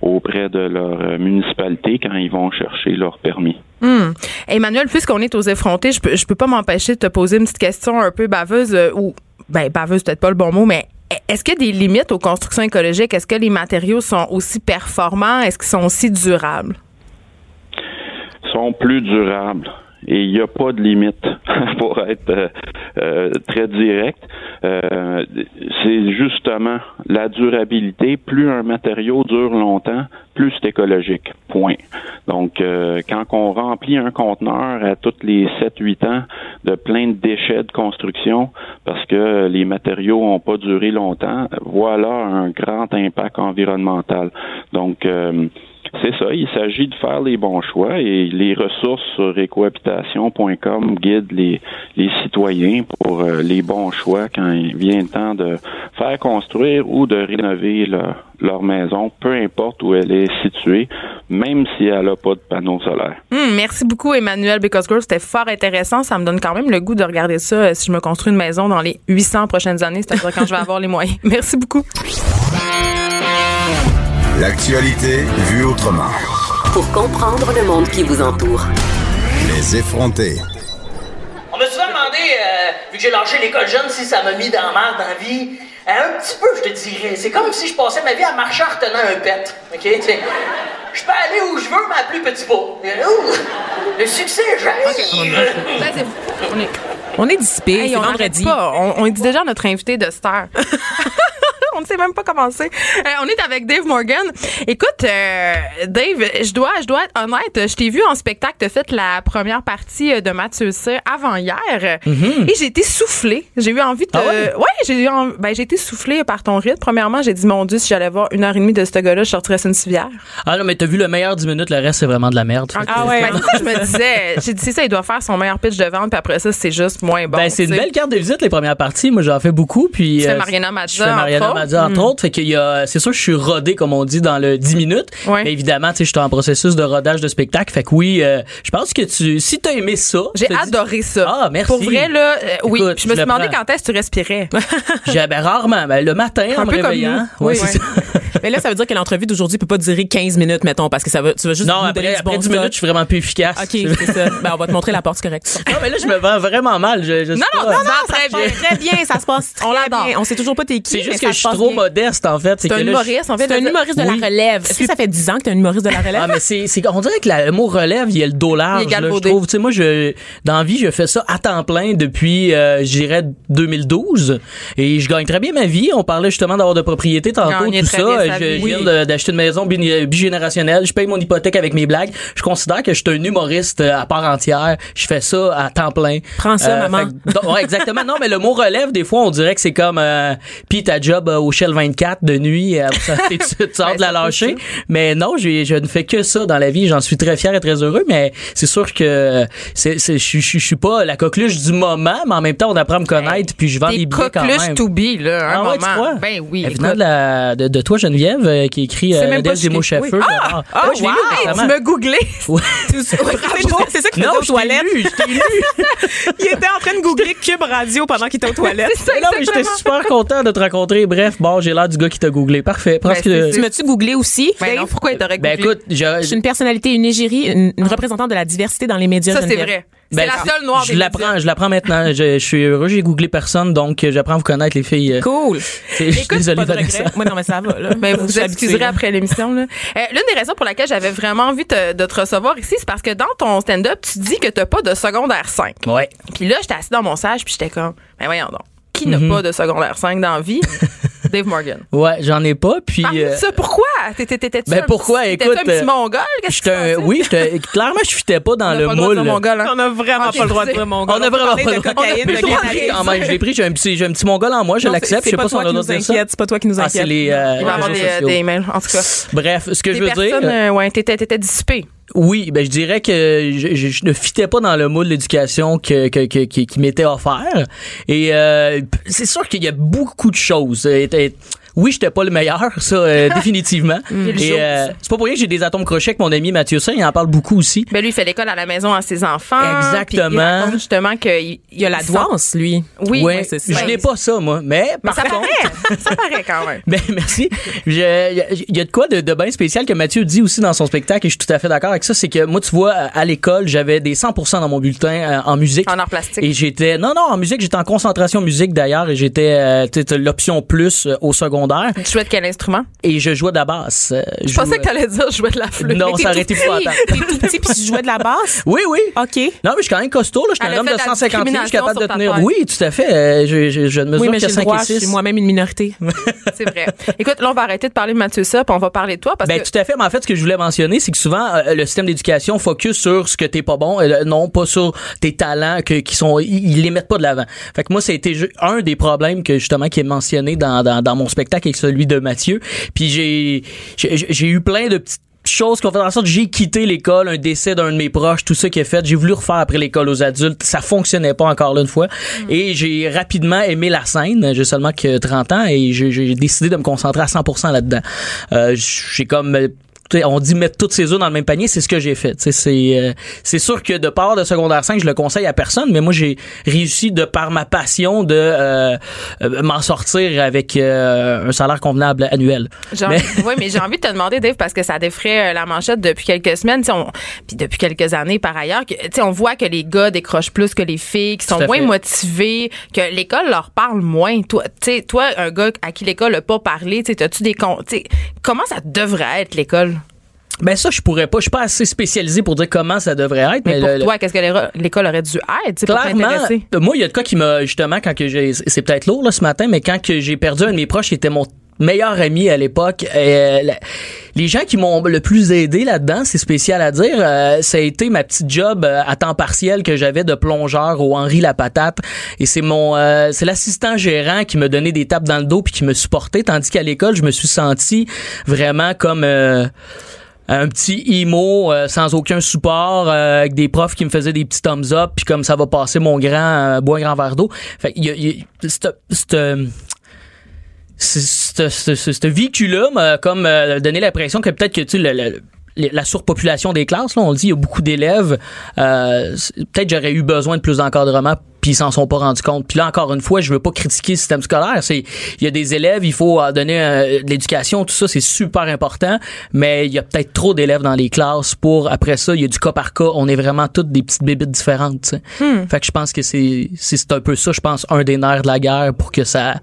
auprès de leur municipalité quand ils vont chercher leur permis. Hmm. Emmanuel, puisqu'on est aux effrontés, je peux, je peux pas m'empêcher de te poser une petite question un peu baveuse euh, ou ben baveuse peut-être pas le bon mot, mais est-ce qu'il y a des limites aux constructions écologiques? Est-ce que les matériaux sont aussi performants? Est-ce qu'ils sont aussi durables? sont plus durables. Et il n'y a pas de limite <laughs> pour être euh, euh, très direct. Euh, c'est justement la durabilité. Plus un matériau dure longtemps, plus c'est écologique. Point. Donc, euh, quand on remplit un conteneur à tous les 7-8 ans de plein de déchets de construction parce que les matériaux n'ont pas duré longtemps, voilà un grand impact environnemental. Donc, euh, c'est ça, il s'agit de faire les bons choix et les ressources sur écohabitation.com guident les, citoyens pour euh, les bons choix quand il vient le temps de faire construire ou de rénover leur, maison, peu importe où elle est située, même si elle n'a pas de panneau solaire. Hmm, merci beaucoup, Emmanuel Grove. C'était fort intéressant. Ça me donne quand même le goût de regarder ça euh, si je me construis une maison dans les 800 prochaines années, c'est-à-dire quand je vais avoir les moyens. <laughs> Merci beaucoup. L'actualité vue autrement. Pour comprendre le monde qui vous entoure. Les effrontés. On m'a souvent demandé, euh, vu que j'ai lâché l'école jeune, si ça m'a mis dans la merde dans la vie. Euh, un petit peu, je te dirais. C'est comme si je passais ma vie à marcher en retenant un pet. OK? Je peux aller où je veux, mais à plus petit pas. Ouh, le succès, j'arrive. On est- On est dissipé, Hey, c'est on vendredi. Pas. On, on dit déjà à notre invité de star. <laughs> on ne sait même pas commencer. Euh, on est avec Dave Morgan. Écoute, euh, Dave, je dois, je dois être honnête. Je t'ai vu en spectacle. Tu as fait la première partie euh, de Mathieu Cyr avant hier. Et j'ai été soufflée. J'ai eu envie de. Ah ouais? ouais, j'ai eu en- ben, j'ai été soufflée par ton rythme. Premièrement, j'ai dit, mon Dieu, si j'allais voir une heure et demie de ce gars-là, je sortirais une civière. Ah non, mais t'as vu le meilleur 10 minutes, le reste, c'est vraiment de la merde. Que- Ah ouais. Ben, je me disais, j'ai dit, c'est ça, il doit faire son meilleur pitch de vente, puis après ça, c'est juste moins bon. ben, c'est une belle carte de visite, les premières parties. Moi, j'en fais beaucoup. Puis, Tu fais euh, Mariana Mazza, Je fais Mariana entre entre autres. autres. Fait qu'il y a, c'est sûr que je suis rodé, comme on dit, dans le 10 minutes. Ouais. Mais évidemment, tu sais, je suis en processus de rodage de spectacle. Fait que oui, euh, je pense que tu, si t'as aimé ça. J'ai adoré ça. Ah, merci. Pour vrai, là, euh, oui. Écoute, je me suis demandé prends. quand est-ce que tu respirais. <laughs> J'ai, ben, rarement. Ben, le matin, Un en me peu comme nous. Oui. Mais là, ça veut dire que l'entrevue d'aujourd'hui peut pas durer 15 minutes, mettons, parce que ça va, tu vas juste Non, après, après bon 10 stock. minutes, je suis vraiment plus efficace. OK, c'est ça. Ben, on va te montrer la porte, c'est correct. <laughs> Non, mais là, je me vends vraiment mal. Je, je sais Non, non, pas. non, très bien, ça se passe On l'adore. On sait toujours pas t'es qui. C'est juste que je suis trop bien. modeste, en fait. C'est un humoriste, en fait. C'est un humoriste de Oui. la relève. Est-ce que ça fait 10 ans que t'es un humoriste de la relève? Ah, mais c'est, c'est, on dirait que la- le mot relève, il y a le Il est là, je trouve. Tu sais, moi, je, dans la vie, je fais ça à temps plein depuis, euh, je dirais, 2012. Et je gagne très bien ma vie. On parlait justement d'avoir de propriété tantôt, tout ça. Je, je viens d'acheter une maison bi- bigénérationnelle. Je paye mon hypothèque avec mes blagues. Je considère que je suis un humoriste euh, à part entière. Je fais ça à temps plein. Prends ça, maman. fait que- donc, ouais, exactement. Non, mais le mot relève, des fois, on dirait que c'est comme, euh, pis ta job euh, au Shell 24 de nuit, euh, ça, tu, Ben, de la lâcher. Mais non, je ne fais que ça dans la vie. J'en suis très fier et très heureux. Mais c'est sûr que c'est, je, je, je suis pas la coqueluche du moment, mais en même temps, on apprend à me connaître, puis je vends des billets quand même. coqueluche to be, là, un Ah ouais, tu moment. crois? Ben oui. Elle de, la, de, de toi, Geneviève, euh, qui écrit euh. Desmots-Chaffeux. Oui. j'adore. Ah, Ouais, je l'ai wow! lu tu m'as googlé. Ouais. <laughs> <laughs> c'est ça faisait Non, aux toilettes. lu, lu. <laughs> Il était en train de googler Cube Radio pendant qu'il était aux toilettes. C'est ça, Mais non, mais j'étais super content de te rencontrer. Bref, bon, j'ai l'air du gars qui t'a googlé. Parfait. Ben, que, Tu m'as-tu googlé aussi? Ben non, Dave? pourquoi il t'aurait ben googlé? écoute, je, Je suis une personnalité, une égérie, une, une représentante de la diversité dans les médias. Ça, c'est vrai. ben, C'est la seule noire je des l'apprends, je l'apprends maintenant. Je, je suis heureux, j'ai googlé personne, donc euh, j'apprends à vous connaître les filles. euh, Cool. je suis Écoute, désolé, pas de Vanessa. Moi, non, mais ça va, là. <laughs> Ben, vous vous excuserez après l'émission. là. Euh, L'une des raisons pour laquelle j'avais vraiment envie te- de te recevoir ici, c'est parce que dans ton stand-up, tu dis que t'as pas de secondaire 5. Ouais. Puis là, j'étais assis dans mon sage, puis j'étais comme, ben voyons donc, qui n'a Mhm. pas de secondaire 5 dans la vie? <laughs> Dave Morgan. Ouais, j'en ai pas, puis. De euh, ça, pourquoi? T'étais- T'étais-tu Ben, un pourquoi? petit- Écoute, un petit euh, mongol? Qu'est-ce oui, j'étais, clairement, je fitais pas dans On le de moule. mongol, hein? On a vraiment pas le droit de dire mon gars. On a vraiment pas de le droit. cocaïne, de je l'ai cannabis. je l'ai pris. J'ai un petit, j'ai un petit mongol en moi, je l'accepte. Je sais pas si on a de ça. inquiète, c'est pas toi qui nous Ah, inquiète. c'est les, euh, Il va avoir des, emails, en tout cas. Bref, ce que je veux dire. euh, ouais, t'étais t'étais dissipé. Oui, ben je dirais que je, je- ne fitais pas dans le moule de l'éducation que, qui, qui m'était offert. Et euh, c'est sûr qu'il y a beaucoup de choses. Oui, j'étais pas le meilleur, <laughs> ça euh, définitivement. <laughs> Et euh, c'est pas pour rien que j'ai des atomes crochets avec mon ami Mathieu Saint, il en parle beaucoup aussi. Ben lui, il fait l'école à la maison à ses enfants. Exactement. Puis il raconte justement qu'il Il y a la douance, lui. Oui, ouais, c'est ça. je n'ai pas ça moi, mais Mais par ça contre, paraît. <laughs> ça paraît quand même. Ben, merci. Je- Il y, a- de quoi de, de bien spécial que Mathieu dit aussi dans son spectacle et je suis tout à fait d'accord avec ça. C'est que moi, tu vois, à, l'école, j'avais des 100% dans mon bulletin euh, en musique. En art plastique. Et j'étais, non, non, en musique, j'étais en concentration musique d'ailleurs et j'étais euh, tu sais, l'option plus euh, au secondaire Tu jouais de quel instrument? et je jouais de la basse. Euh, Je pensais que t'allais dire je jouais de la flûte. Non, ça aurait été petit. <laughs> épouvantable. T'es tout petit puis tu jouais de la basse? Oui, oui. OK. Non, mais je suis quand même costaud, là. Je suis un homme de la 150 livres, je suis capable de tenir. Oui, tout à fait. Euh, je, je, je ne mesure Oui, mais que j'ai le 5 droit, et je 6. suis moi-même une minorité. <laughs> C'est vrai. Écoute, là, on va arrêter de parler de Mathieu Sap, on va parler de toi parce Ben que tout à fait, mais en fait ce que je voulais mentionner, c'est que souvent euh, le système d'éducation focus sur ce que t'es pas bon, non pas sur tes talents que, qui sont ils, les mettent pas de l'avant. Fait que moi ça a été ju- un des problèmes que justement qui est mentionné dans, dans, dans mon spectacle avec celui de Mathieu. Puis j'ai eu plein de petites choses qui ont fait en sorte que j'ai quitté l'école, un décès d'un de mes proches, tout ça qui est fait. J'ai voulu refaire après l'école aux adultes. Ça fonctionnait pas encore là une fois. Et j'ai rapidement aimé la scène. J'ai seulement que 30 ans et j'ai j'ai décidé de me concentrer à 100% là-dedans. Euh, j'ai comme... on dit mettre toutes ses œufs dans le même panier, c'est ce que j'ai fait. C'est euh, c'est sûr que de part de secondaire 5, je le conseille à personne, mais moi j'ai réussi de par ma passion de euh, euh, m'en sortir avec euh, un salaire convenable annuel. J'ai Mais- envie, ouais, mais j'ai envie de te demander, Dave, parce que ça défrait euh, la manchette depuis quelques semaines, on- puis depuis quelques années par ailleurs, que, on voit que les gars décrochent plus que les filles, qui sont moins fait. motivés, que l'école leur parle moins. Toi, tu sais, toi, un gars à qui l'école n'a pas parlé, tu as-tu des sais, comment ça devrait être l'école? Ben ça, je pourrais pas. Je suis pas assez spécialisé pour dire comment ça devrait être. Mais pour le- le- toi, qu'est-ce que l'école aurait dû être, pour Clairement, moi, il y a de quoi qui m'a justement quand que j'ai, c'est peut-être lourd là ce matin, mais quand que j'ai perdu un de mes proches, qui était mon meilleur ami à l'époque, euh, les gens qui m'ont le plus aidé là-dedans, c'est spécial à dire, euh, ça a été ma petite job euh, à temps partiel que j'avais de plongeur au Henri la patate, et c'est mon, euh, c'est l'assistant gérant qui me donnait des tapes dans le dos puis qui me supportait, tandis qu'à l'école, je me suis senti vraiment comme euh, un petit emo euh, sans aucun support euh, avec des profs qui me faisaient des petits thumbs up puis comme ça va passer mon grand euh, bois un grand verre d'eau. Fait y a, y a- cette- cette, euh, ce- ce ce- ce- ce vécu-là m'a comme euh, donné l'impression que peut-être que tu le, le- la surpopulation des classes. Là, on le dit, il y a beaucoup d'élèves. Euh, Peut-être j'aurais eu besoin de plus d'encadrement, puis ils s'en sont pas rendus compte. Puis là, encore une fois, je veux pas critiquer le système scolaire. C'est il y a des élèves, il faut euh, donner euh, de l'éducation, tout ça, c'est super important. Mais il y a peut-être trop d'élèves dans les classes pour après ça, il y a du cas par cas. On est vraiment toutes des petites bébites différentes. sais. Fait que je pense que c'est c'est c'est un peu ça, je pense, un des nerfs de la guerre pour que ça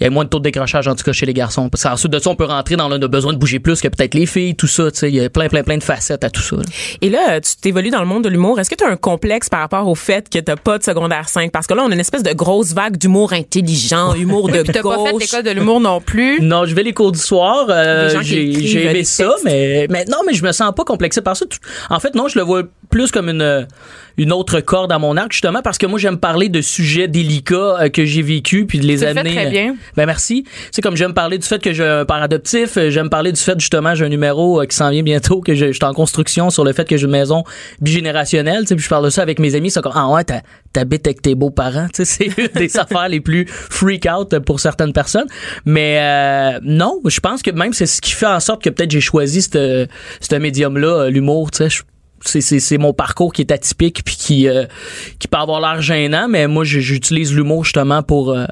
il y a moins de taux de décrochage en tout cas chez les garçons. Parce qu'ensuite de ça, on peut rentrer dans le on a besoin de bouger plus que peut-être les filles, tout ça. Tu sais, il y a plein, plein, plein de facettes à tout ça. là. Et là, tu t'évolues dans le monde de l'humour. Est-ce que tu as un complexe par rapport au fait que t'as pas de secondaire 5? Parce que là, on a une espèce de grosse vague d'humour intelligent, humour de Puis <laughs> t'as pas fait gauche. l'école de l'humour non plus? Non, je vais les cours du soir. euh, j'ai aimé ça, textes. mais, mais non, mais je me sens pas complexé par ça. Tout- En fait, non, je le vois plus comme une une autre corde à mon arc justement parce que moi j'aime parler de sujets délicats euh, que j'ai vécu puis de les amener très euh, bien. ben merci c'est comme j'aime parler du fait que j'ai un père adoptif euh, j'aime parler du fait justement j'ai un numéro euh, qui s'en vient bientôt que je, je suis en construction sur le fait que j'ai une maison bigénérationnelle tu sais puis je parle de ça avec mes amis c'est comme ah ouais t'habites avec tes beaux-parents tu sais c'est une <laughs> des affaires les plus freak out pour certaines personnes mais euh, non je pense que même c'est ce qui fait en sorte que peut-être j'ai choisi ce ce médium là l'humour tu sais je- c'est, mon parcours qui est atypique puis qui euh, qui peut avoir l'air gênant mais moi j'utilise l'humour justement pour euh,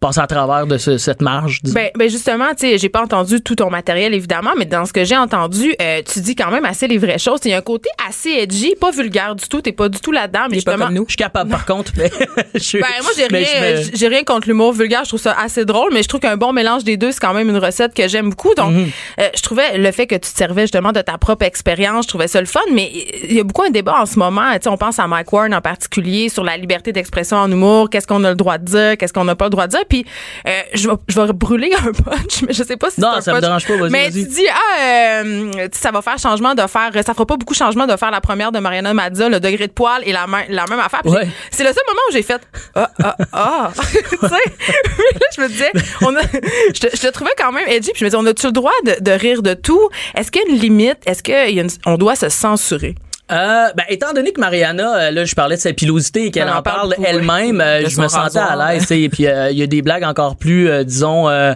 passer à travers de ce- cette marge. Ben, ben justement, tu sais, j'ai pas entendu tout ton matériel évidemment, mais dans ce que j'ai entendu, euh, tu dis quand même assez les vraies choses. Il y a un côté assez edgy, pas vulgaire du tout. T'es pas du tout là-dedans, mais est pas justement. comme nous. Je suis capable, par contre. Mais <laughs> je suis- Ben moi j'ai rien, me- rien contre l'humour vulgaire. Je trouve ça assez drôle, mais je trouve qu'un bon mélange des deux c'est quand même une recette que j'aime beaucoup. Donc Mhm. euh, je trouvais le fait que tu te servais justement de ta propre expérience, je trouvais ça le fun. Mais il y a beaucoup un débat en ce moment. Tu sais, on pense à Mike Warren en particulier sur la liberté d'expression en humour. Qu'est-ce qu'on a le droit de dire, qu'est-ce qu'on n'a pas le droit de dire. Puis euh, je vais, je vais brûler un punch, mais je sais pas si Non, un ça me dérange pas, vas-y, Mais vas-y. tu dis ah euh, ça va faire changement de faire, ça fera pas beaucoup changement de faire la première de Mariana Mazza, le degré de poil et la, main- la même affaire. Puis Ouais. c'est le seul moment où j'ai fait ah ah ah <laughs> tu sais là je me disais on a je te, je te trouvais quand même edgy puis je me disais on a-tu le droit de, de rire de tout? Est-ce qu'il y a une limite? Est-ce qu'il y a une, on doit se censurer? Euh, ben, étant donné que Mariana, euh, là, je parlais de sa pilosité et qu'elle Elle en en parle elle-même, euh, je me sentais à l'aise. Et puis, euh, il y a des blagues encore plus, disons, euh,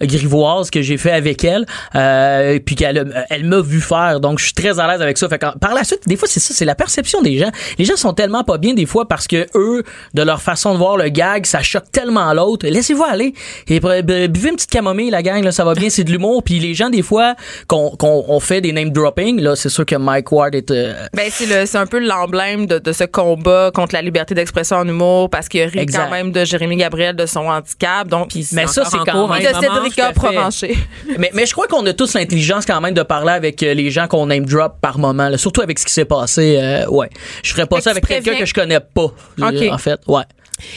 grivoises que j'ai fait avec elle. Euh, et puis qu'elle elle m'a vu faire. Donc, je suis très à l'aise avec ça. Fait que, par la suite, des fois, c'est ça, c'est la perception des gens. Les gens sont tellement pas bien des fois parce que eux, de leur façon de voir le gag, ça choque tellement l'autre. Laissez-vous aller. Et bu- buvez une petite camomille, la gang, là, ça va bien, c'est de l'humour. Puis les gens, des fois, qu'on qu'on on fait des name dropping, là, c'est sûr que Mike Ward est euh, ben c'est le c'est un peu l'emblème de, de ce combat contre la liberté d'expression en humour parce qu'il rit Exact. quand même de Jérémy Gabriel de son handicap donc Puis Mais ça, c'est quand en même- de. Cédrica. Provencher <laughs> mais, mais je crois qu'on a tous l'intelligence quand même de parler avec euh, les gens qu'on name drop par moment, là, surtout avec ce qui s'est passé. euh, ouais, je ferais pas Fait ça avec quelqu'un que je connais pas. euh, Ok. En fait, ouais.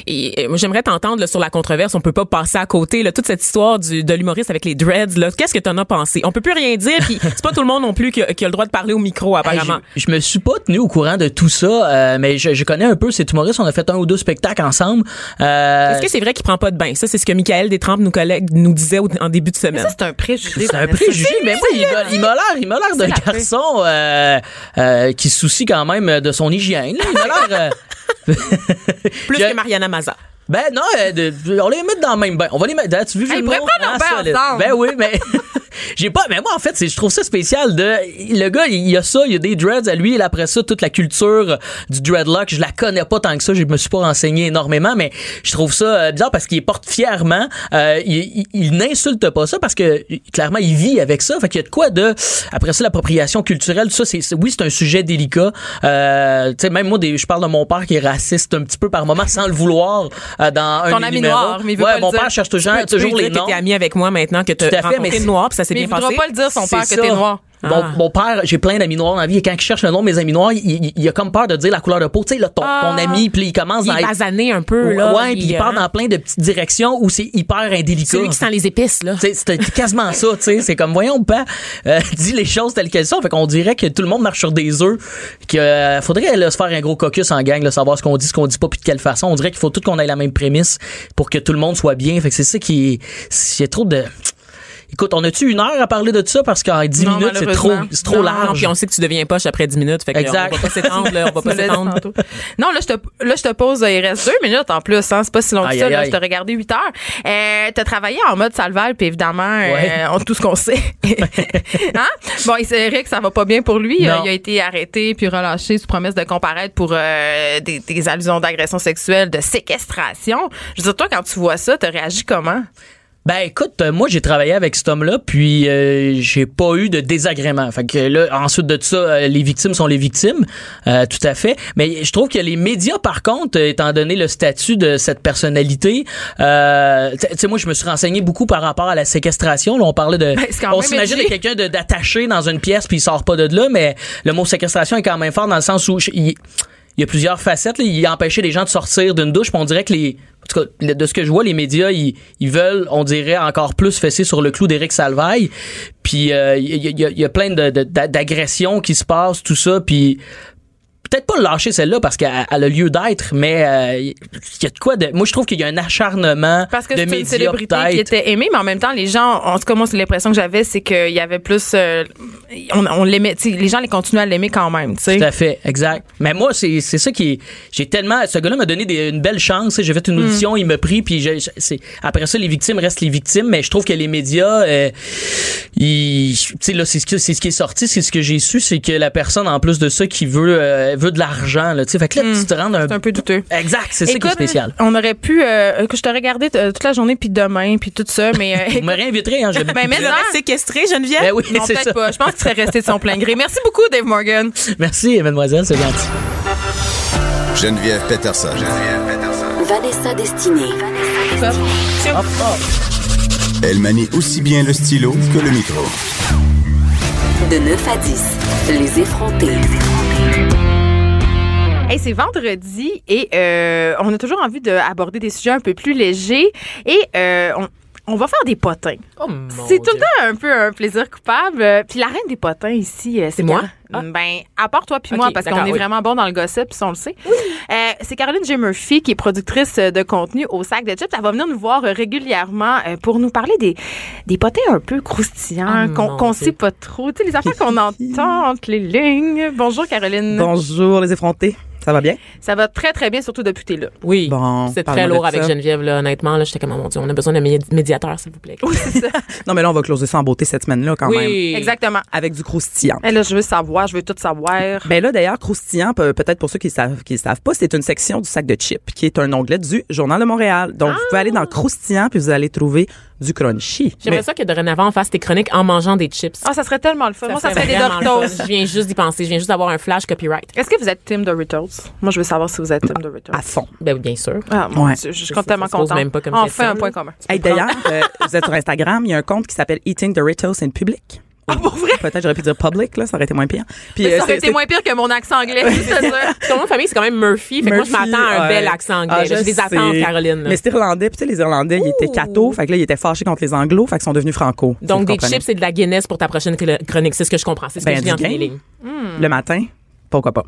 Et, et moi, j'aimerais t'entendre là, sur la controverse. On peut pas passer à côté. Là, toute cette histoire du, de l'humoriste avec les dreads. Là, qu'est-ce que t'en as pensé? On peut plus rien dire. Puis c'est pas tout le monde non plus qui a, qui a le droit de parler au micro, Hey, apparemment. je, je me suis pas tenu au courant de tout ça, euh, mais je, je connais un peu cet humoriste. On a fait un ou deux spectacles ensemble. Euh, Est-ce que c'est vrai qu'il prend pas de bain? Ça, c'est ce que Michael Détrempe, nos collègues, nous disait au- en début de semaine. ça c'est un préjugé c'est un préjugé, mais moi, il m'a- il m'a l'air, il m'a l'air d'un garçon euh, euh, qui se soucie quand même de son hygiène. là. Il m'a l'air. Plus je- que Mariana Maza. Ben non, euh, on les met dans le même bain. On va les mettre. Tu vu, Hey, ils pourraient prendre leur bain ensemble. Ben oui, mais <laughs> j'ai pas. Mais moi en fait, c'est je trouve ça spécial de le gars, il y a ça, il y a des dreads à lui. Et après ça, toute la culture du dreadlock, je la connais pas tant que ça. Je me suis pas renseigné énormément, mais je trouve ça euh, bizarre parce qu'il porte fièrement. Euh, il, il- il n'insulte pas ça parce que clairement il vit avec ça. Fait qu'il y a de quoi de. Après ça, l'appropriation culturelle, ça, c'est oui, c'est un sujet délicat. Euh, tu sais, même moi, des, je parle de mon père qui est raciste un petit peu par moment sans le vouloir euh, dans un Ton des ami noir, mais il veut ouais, pas le mon dire. père cherche toujours, Tu peux- tu toujours les noms. t'es ami avec moi maintenant, que Tout à t'as fait, rencontré mais noir, puis ça s'est mais bien il pas le dire son C'est père que t'es noir Mon, Ah. mon père, j'ai plein d'amis noirs dans la vie et quand il cherche le nom de mes amis noirs, il, il- il a comme peur de dire la couleur de peau. Tu sais, là, ton, Ah. ton ami, puis il commence Il est basané un peu, là. Ouais, puis il part hein. dans plein de petites directions où c'est hyper indélicat. Celui qui sent les épices, là. C'était <laughs> quasiment ça, tu sais. C'est comme, voyons pas, euh, <laughs> dis les choses telles qu'elles sont. Fait qu'on dirait que tout le monde marche sur des œufs. Que euh, faudrait là, se faire un gros caucus en gang, là, savoir ce qu'on dit, ce qu'on dit pas, puis de quelle façon. On dirait qu'il faut tout qu'on ait la même prémisse pour que tout le monde soit bien. Fait que c'est ça qui est. Il y a trop de. Écoute, on a-tu une heure à parler de ça? Parce qu'en 10 Non, minutes, c'est trop, trop Non, large. Puis on sait que tu deviens poche après 10 minutes. Fait que Exact. on va pas s'étendre, là, on va <laughs> pas s'étendre. Non, là, je te, là, je te pose, euh, il reste deux minutes en plus, hein. C'est pas si long que ça, aïe, là. aïe. Je t'ai regardé huit heures. Euh, t'as travaillé en mode salval, puis évidemment, euh, Ouais. <laughs> on tout ce qu'on sait. <laughs> hein? Bon, il vrai que ça va pas bien pour lui. Non. Euh, Il a été arrêté puis relâché sous promesse de comparaître pour euh, des, des allusions d'agression sexuelle, de séquestration. Je veux dire, toi, quand tu vois ça, t'as réagi comment? Ben écoute, euh, moi j'ai travaillé avec cet homme-là, puis euh, j'ai pas eu de désagrément. Fait que là, ensuite de ça, euh, les victimes sont les victimes, euh, tout à fait. Mais je trouve que les médias, par contre, euh, étant donné le statut de cette personnalité, euh, tu sais, moi je me suis renseigné beaucoup par rapport à la séquestration. Là, on parlait de, <laughs> Ben, on s'imagine quelqu'un d'attaché dans une pièce puis il sort pas de là, mais le mot séquestration est quand même fort dans le sens où je- il, il y a plusieurs facettes. Là. Il empêchait les gens de sortir d'une douche. Puis on dirait que les, en tout cas, de ce que je vois, les médias, ils, ils veulent, on dirait, encore plus fesser sur le clou d'Éric Salvaille. Puis euh, il y, a- il y a- plein de- de- d'agressions qui se passent, tout ça. Puis peut-être pas le lâcher celle-là parce qu'elle elle a lieu d'être, mais euh, il y a de quoi de. Moi, je trouve qu'il y a un acharnement Parce que de c'est une médias célébrité qui était aimée, mais en même temps, les gens, en tout cas, moi, c'est l'impression que j'avais, c'est qu'il y avait plus. euh, on, on l'aimait, les gens les continuaient à l'aimer quand même, tu sais. Tout à fait, exact. Mais moi, c'est c'est ça qui est. J'ai tellement. Ce gars-là m'a donné des- une belle chance. tu sais, J'ai fait une audition, il m'a pris, puis j'ai- j'ai- c'est après ça, les victimes restent les victimes. Mais je trouve que les médias, euh, ils- tu sais là, c'est ce, ce qui est sorti, c'est ce que j'ai su, c'est que la personne, en plus de ça, qui veut euh, veut de l'argent, là. Tu sais, fait que là, tu te rends un. C'est un peu douteux. Exact, c'est ça qui est spécial. On aurait pu euh, que je te regardais euh, toute la journée puis demain puis tout ça, mais euh, <laughs> Vous me réinviterez, hein. je- <laughs> Ben, l'aurais séquestré, Geneviève? Ben oui, non, c'est peut-être ça. pas. Je pense qu'il serait resté de son plein gré. Merci beaucoup, Dave Morgan. Merci, mademoiselle, c'est gentil. Geneviève Peterson. Geneviève Peterson. Vanessa Destinée. Elle manie aussi bien le stylo que le micro. De 9 à 10, les effrontés. Hey, c'est vendredi et euh, on a toujours envie d'aborder des sujets un peu plus légers et euh, on, on va faire des potins. Oh, mon C'est tout le Dieu. temps un peu un plaisir coupable. Euh, Puis la reine des potins ici, euh, c'est moi? Ah. Ben, à part toi puis Ok, moi, parce qu'on d'accord, est oui. vraiment bon dans le gossip, puis ça, on le sait. Euh, c'est Caroline J. Murphy qui est productrice euh, de contenu au sac de chips. Elle va venir nous voir euh, régulièrement euh, pour nous parler des, des potins un peu croustillants, Oh, qu'on mon qu'on Dieu. sait pas trop. Tu sais, les affaires qu'on entend entre les lignes. Bonjour, Caroline. Bonjour les effrontés. Ça va bien? Ça va très, très bien, surtout depuis que t'es là. Oui. Bon, c'est très lourd avec ça. Geneviève, là, honnêtement. Là, j'étais comme, oh mon Dieu, on a besoin d'un médi- médiateur, s'il vous plaît. Oui, c'est ça. <laughs> Non, mais là, on va closer ça en beauté cette semaine-là quand même. Oui. Exactement. Avec du croustillant. Et là, je veux savoir, je veux tout savoir. Ben là, d'ailleurs, croustillant, pe- peut-être pour ceux qui savent, qui savent pas, c'est une section du sac de chips, qui est un onglet du Journal de Montréal. Donc, vous pouvez aller dans croustillant, puis vous allez trouver du crunchy. J'aimerais Mais- ça que dorénavant, on fasse tes chroniques en mangeant des chips. Ah, ça serait tellement le fun. Moi, ça serait des Doritos. Je viens juste d'y penser. Je viens juste d'avoir un flash copyright. Est-ce que vous êtes Team Doritos? Moi, je veux savoir si vous êtes Team Doritos. à fond. Ben oui, bien sûr. Ah, mon Ouais. Dieu, je suis tellement contente. même pas comme enfin, question, un point commun. Hey, d'ailleurs, euh, vous êtes sur Instagram, il y a un compte qui s'appelle Eating Doritos in Public. Ah, pour vrai? Peut-être j'aurais pu dire public, là, ça aurait été moins pire. Puis, Mais euh, ça aurait été moins pire que mon accent anglais, c'est ça. De famille, c'est quand même Murphy. Fait que moi, je Murphy, m'attends à un ouais. bel accent anglais. Ah, je des attentes, sais. Caroline. là. Mais c'est irlandais, puis tu sais, les Irlandais, ils étaient cathos, fait que là, ils étaient fâchés contre les Anglos, fait qu'ils sont devenus franco. Donc, des chips et de la Guinness pour ta prochaine chronique. C'est ce que je comprends. C'est ce Ben, que je du lis entre les. Le matin, pourquoi pas.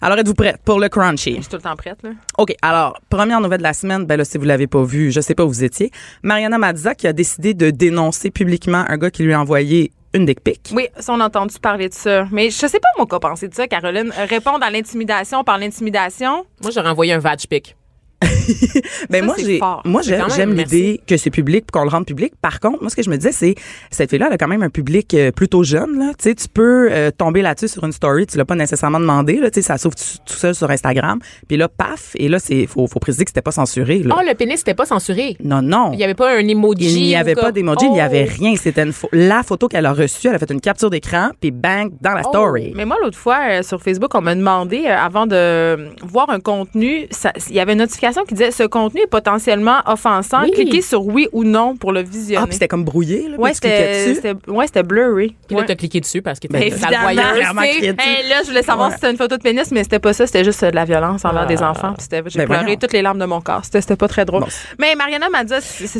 Alors, êtes-vous prêts pour le crunchy? Je suis tout le temps prête, là. OK. Alors, première nouvelle de la semaine, ben là, si vous l'avez pas vu, je sais pas où vous étiez. Mariana Mazza qui a décidé de dénoncer publiquement un gars qui lui a envoyé une dick pic. Oui, ça, on a entendu parler de ça. Mais je sais pas, moi, quoi penser de ça, Caroline. Euh, Répondre à l'intimidation par l'intimidation. Moi, j'aurais envoyé un vag pic. <laughs> Ben Ça, moi j'ai moi j'aime l'idée que c'est public qu'on le rende public. Par contre, moi ce que je me disais c'est cette fille là elle a quand même un public euh, plutôt jeune là, tu sais tu peux euh, tomber là-dessus sur une story, tu l'as pas nécessairement demandé là, tu sais ça s'ouvre tout seul sur Instagram. Puis là paf et là c'est faut faut préciser que c'était pas censuré là. Oh, le pénis, c'était pas censuré. non non. Il y avait pas un emoji. Il n'y avait pas d'emoji, il n'y avait Oh. rien. C'était une la photo qu'elle a reçue. Elle a fait une capture d'écran, puis bang, dans la Oh, story. Mais moi, l'autre fois, euh, sur Facebook, on m'a demandé, avant de voir un contenu, il y avait une notification qui disait ce contenu est potentiellement offensant. Oui. Cliquez sur oui ou non pour le visionner. Ah, puis c'était comme brouillé, là. ouais, c'était dessus? c'était- ouais, c'était blurry. Puis là, t'as cliqué dessus parce que voyeur. clairement. Hey, là, je voulais savoir Ouais. si c'était une photo de pénis, mais c'était pas ça. C'était juste euh, de la violence envers Ah. des enfants. Puis c'était- j'ai Ben, pleuré voyons. toutes les larmes de mon corps. C'était c'était pas très drôle. Bon. Mais Mariana m'a dit,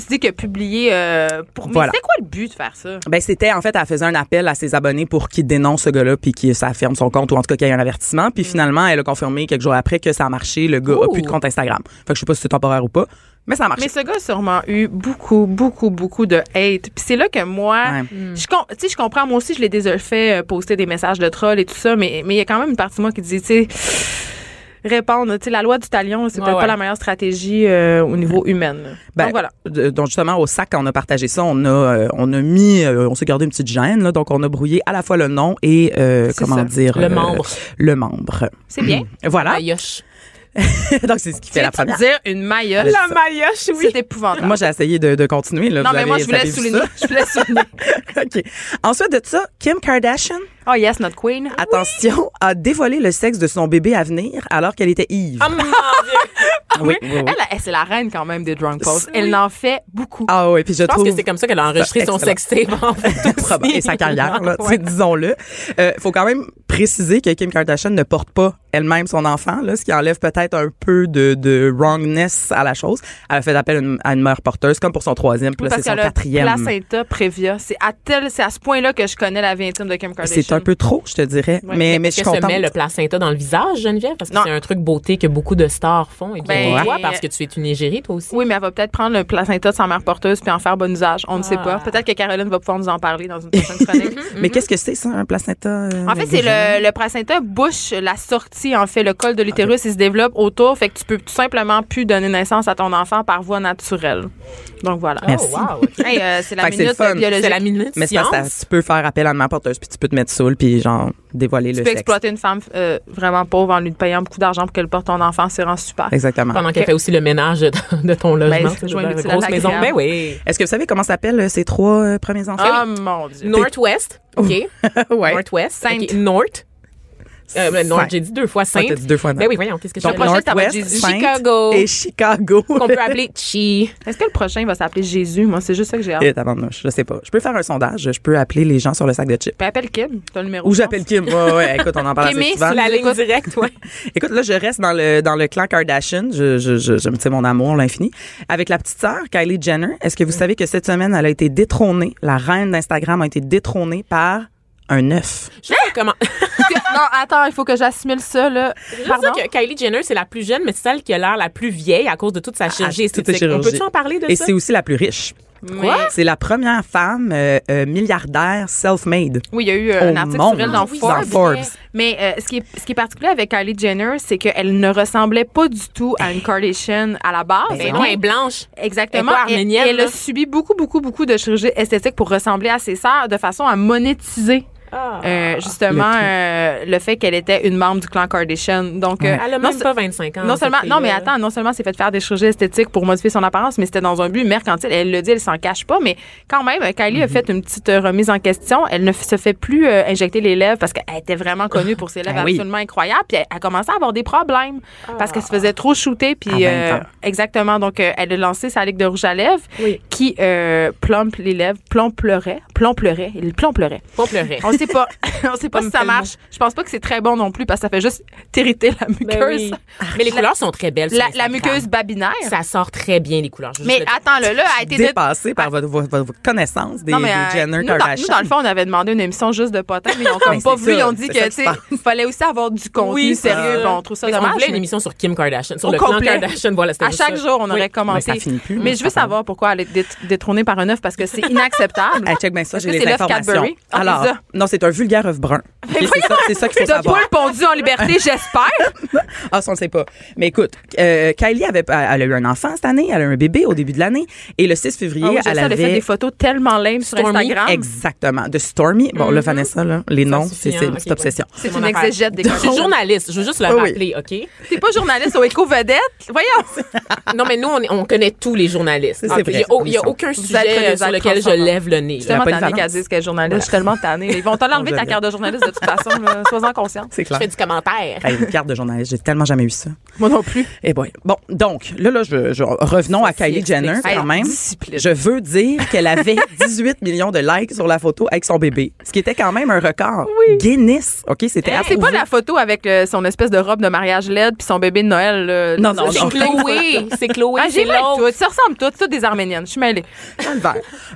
dit que publié euh, pour. Voilà. Mais c'est quoi le but de faire ça? Ben c'était en fait elle faisait un appel à ses abonnés pour qu'ils dénoncent ce gars-là puis qu'il ça ferme son compte ou en tout cas qu'il y ait un avertissement Mm. puis finalement elle a confirmé quelques jours après que ça a marché le gars a Ouh. plus de compte Instagram. Fait que je sais pas si c'est temporaire ou pas Mais ça a marché. Mais ce gars a sûrement eu beaucoup, beaucoup, beaucoup de hate. Puis c'est là que moi, Ouais. je, com- tu sais, je comprends, moi aussi, je l'ai déjà fait euh, poster des messages de troll et tout ça, mais mais il y a quand même une partie de moi qui dit, tu sais, répondre, tu sais, la loi du talion, c'est Ouais, peut-être ouais. pas la meilleure stratégie euh, au niveau humain. Ben, Donc voilà. de- donc justement au sac quand on a partagé ça, on a euh, on a mis euh, on s'est gardé une petite gêne là, donc on a brouillé à la fois le nom et euh, comment ça. dire Le euh, membre. le membre. C'est bien. <clears throat> Voilà. <laughs> donc c'est ce qui fait la première. dire une maillotche. La maillotche, C'est épouvantable. Moi j'ai essayé de, de continuer là. non, Vous mais moi, je voulais souligner. Je voulais souligner. <laughs> OK. Ensuite de ça, Kim Kardashian, Oh yes, notre queen. attention, a dévoilé le sexe de son bébé à venir alors qu'elle était Eve. Oh mon Dieu. <laughs> oui, oui, oui. Elle, elle, c'est la reine quand même des drunk posts. Elle en fait beaucoup. Ah oui, puis je, Je pense trouve que c'est comme ça qu'elle a enregistré son Excellent. sextape en fait. Probable. et sa carrière, là, tu sais, Ouais. disons-le. Euh, faut quand même préciser que Kim Kardashian ne porte pas elle-même son enfant, là, ce qui enlève peut-être un peu de, de wrongness à la chose. Elle a fait appel à une, à une mère porteuse, comme pour son troisième, puis Oui, là, c'est son qu'elle a quatrième. placenta prévia. C'est à tel, c'est à ce point-là que je connais la vie intime de Kim Kardashian. C'est un peu trop, je te dirais. Ouais. Mais, mais je suis se met le placenta dans le visage, Geneviève? Parce que c'est un truc beauté que beaucoup de stars font. Et bien Ben, toi, parce que tu es une égérie, toi aussi. Oui, mais elle va peut-être prendre le placenta de sa mère porteuse puis en faire bon usage. On ne sait Ah. pas. Peut-être que Caroline va pouvoir nous en parler dans une prochaine chronique. <laughs> Mais qu'est-ce que c'est, ça, un placenta? euh, En fait, c'est le, le placenta bouche la sortie, en fait. Le col de l'utérus, il se développe autour. Fait que tu peux tout simplement plus donner naissance à ton enfant par voie naturelle. Donc voilà. Oh, Merci. wow, ok. Hey, euh, c'est la c'est minute fun. biologique. C'est la minute Mais c'est science. que tu peux faire appel à une mère porteuse, puis tu peux te mettre saoul, puis genre dévoiler Tu le peux sexe. exploiter une femme euh, vraiment pauvre en lui payant beaucoup d'argent pour qu'elle porte ton enfant. C'est vraiment super. Exactement. Pendant qu'elle fait aussi le ménage de, de ton logement. Ben, tu de la l'utile à grosse maison. Ben oui. Est-ce que vous savez comment s'appellent euh, ces trois euh, premiers enfants? Ah, mon Dieu. Northwest. OK. <laughs> ouais. Northwest. Sainte. OK. North. Euh, ben, North, Sainte. j'ai dit deux fois Ah, Sainte. t'as dit deux fois Ben non. oui, voyons, qu'est-ce que je Donc, prochain, ça va être Jésus. Chicago. et Chicago. Qu'on peut appeler Chi. Est-ce que le prochain va s'appeler Jésus? Moi, c'est juste ça que j'ai hâte. Et tabarnouche, je sais pas. Je peux faire un sondage. Je peux appeler les gens sur le sac de chips. Ben, appelle Kim, t'as le numéro. Ou j'appelle Kim. Ouais, ouais, écoute, on en parle assez souvent. sur La ligne écoute. directe, ouais. <laughs> Écoute, là, je reste dans le, dans le clan Kardashian. Je, je, je, je me tiens mon amour, l'infini. Avec la petite sœur, Kylie Jenner. Est-ce que vous savez que cette semaine, elle a été détrônée? La reine d'Instagram a été détrônée par un œuf. Je sais comment. pense. <laughs> non, attends, il faut que j'assimile ça, là. Pardon? Que Kylie Jenner, c'est la plus jeune, mais c'est celle qui a l'air la plus vieille à cause de toute sa chirurgie Ah, toute sa esthétique. On chirurgie. peut-tu en parler de Et ça? c'est aussi la plus riche. Quoi? C'est la première femme euh, euh, milliardaire self-made. Oui, il y a eu euh, un article monde. sur elle dans Ah oui, Forbes. dans Forbes. Mais euh, ce, qui est, ce qui est particulier avec Kylie Jenner, c'est qu'elle ne ressemblait pas du tout à une Kardashian à la base. Ben non, elle est blanche. Exactement. Elle pas Et- et elle a subi beaucoup, beaucoup, beaucoup de chirurgie esthétique pour ressembler à ses sœurs de façon à monétiser. Ah. euh, justement, Le euh, le fait qu'elle était une membre du clan Kardashian. Donc, euh, Elle a non, pas 25 ans. non seulement, non, mais attends, non seulement c'est fait faire des chirurgies esthétiques pour modifier son apparence, mais c'était dans un but mercantile. Elle le dit, elle s'en cache pas, mais quand même, Kylie Mhm. a fait une petite euh, remise en question. Elle ne se fait plus euh, injecter les lèvres parce qu'elle était vraiment connue pour ses lèvres Ben oui. absolument incroyables. Puis elle a commencé à avoir des problèmes parce qu'elle se faisait trop shooter. Puis À 20 ans. exactement, donc euh, elle a lancé sa ligue de rouge à lèvres Oui. qui euh, plombe les lèvres, plomperait, plomperait, il sait pas, <laughs> on sait pas si ça marche. Je pense pas que c'est très bon non plus parce que ça fait juste t'irriter la muqueuse. Ben oui. <laughs> Mais les couleurs sont très belles. La, la muqueuse babinaire. Ça sort très bien, les couleurs. Mais attends, le là a été dé- Dépassée par votre, votre, votre connaissance des, Non, mais, des euh, Jenner nous, dans, Kardashian. nous, dans le fond, on avait demandé une émission juste de potins, mais ils ont <laughs> comme pas vu. Ils ont dit que, tu fallait aussi avoir du contenu Oui, sérieux. Bon, on trouve ça Mais dommage. On voulait une émission sur Kim Kardashian, sur le clan Kardashian. Voilà, À chaque jour, on aurait commenté. Mais ça finit plus, Mais là, je veux savoir pourquoi elle est dé- détrônée par un œuf parce que c'est inacceptable. Check bien ça, j'ai les c'est l'œuf informations. Cadbury? Ah, Alors. Non, c'est un vulgaire œuf brun. <laughs> C'est ça, c'est ça qu'il faut De savoir. poule pondue en liberté, <laughs> j'espère. Ah, ça, on le sait pas. Mais écoute, euh, Kylie avait, elle a eu un enfant cette année, elle a eu un bébé au début de l'année, et le 6 février, Ah oui, je sais, elle elle a avait fait des photos tellement lame sur Stormy, Instagram. exactement de Stormy. Bon, là, Vanessa, là, les Ça noms, c'est hein, obsession. C'est une exégète des Je suis journaliste, je veux juste le Ah rappeler, OK? T'es pas journaliste au Éco-Vedette? Voyons. <laughs> Non, mais nous, on, connaît tous les journalistes. Il n'y a, sont- aucun sujet euh, sur lequel je lève le nez. Je suis tellement tannée qu'elle dise qu'elle est journaliste. Je suis tellement tannée. Ils vont l'enlever ta Jeune. carte de journaliste de toute façon. <laughs> Sois-en consciente. C'est Je clair. fais du commentaire. Hey, une carte de journaliste, j'ai tellement jamais eu ça. Moi non plus. Eh boy. Bon, donc, là, là, je, je- revenons à Kylie Jenner, quand Hey, même. discipline. Je veux dire qu'elle avait <laughs> 18 millions de likes sur la photo avec son bébé, ce qui était quand même un record. Guinness, OK? C'était Ah, C'est pas la photo avec euh, son espèce de robe de mariage LED puis son bébé de Noël. là. Non, non. C'est Chloé. C'est Chloé. Ah, c'est j'ai tout. Ça ressemble tout. Toutes des Arméniennes. Je suis mêlée.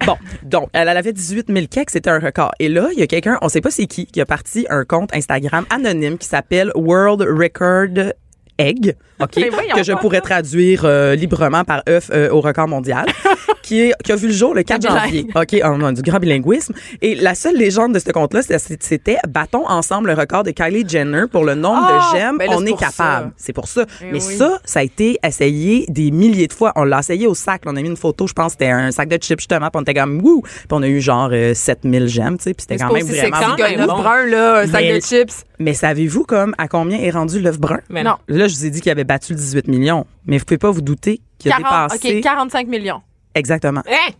Bon, donc, elle, elle avait 18 000 cakes, c'était un record. Et là, il y a quelqu'un, on sait pas c'est qui, qui a parti un compte Instagram anonyme qui s'appelle World Record egg, OK, <laughs> que je pourrais traduire euh, librement par œuf euh, au record mondial, <laughs> qui, est, qui a vu le jour le 4 Bilingue. janvier. OK, oh, non, du grand bilinguisme. Et la seule légende de ce compte-là, c'était battons ensemble le record de Kylie Jenner pour le nombre Ah, de j'aime, ben là, on est capable. C'est pour ça. Eh Mais oui. ça, ça a été essayé des milliers de fois. On l'a essayé au sac. On a mis une photo, je pense, c'était un sac de chips justement, puis on était comme wouh, puis on a eu genre euh, 7000 j'aime, tu sais, puis c'était quand même vraiment bon. brun, là, un sac Mais- de chips. Mais savez-vous comme à combien est rendu l'œuf brun? Mais Non. Là, je vous ai dit qu'il avait battu le 18 millions, mais vous pouvez pas vous douter qu'il a 40, dépassé OK, 45 millions. exactement. Hein?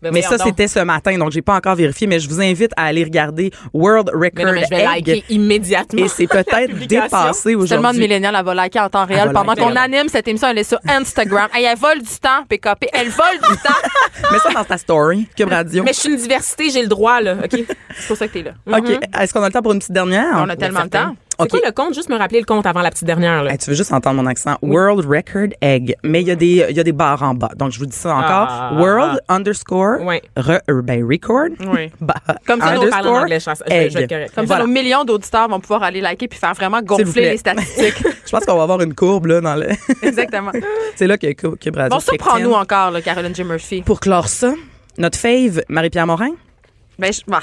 Ben Mais ça, c'était ce matin, donc j'ai pas encore vérifié, mais je vous invite à aller regarder World Mais Record non, mais je vais Egg. liker immédiatement. Et c'est <laughs> peut-être dépassé Tellement de aujourd'hui. millénials, elle va liker en temps réel. Pendant qu'on anime cette émission, elle est sur Instagram. Hey, elle vole du temps, PKP. Elle vole du temps. <laughs> Mets ça dans ta story, Cube Radio. Mais je suis une diversité, j'ai le droit, là. OK? C'est pour ça que t'es là. OK. Est-ce qu'on a le temps pour une petite dernière? On a tellement de temps. C'est OK. quoi le compte? Juste me rappeler le compte avant la petite dernière, là. Hey, tu veux juste entendre mon accent? World Record Egg. Mais il y, a des- y a des barres en bas. Donc, je vous dis ça encore. Ah. World underscore Ouais. re- euh, ben, record. Oui. <laughs> Comme ça, nos On parle en anglais, je. Je je correct. Comme Voilà. ça, nos millions d'auditeurs vont pouvoir aller liker puis faire vraiment gonfler les statistiques. <laughs> Je pense qu'on va avoir une courbe là dans le. <laughs> Exactement. C'est là que Cube Cube Radio. Bon, surprends-nous encore, là, Caroline J. Murphy. Pour clore ça, notre fave, Marie-Pierre Morin? Ben, je- bah,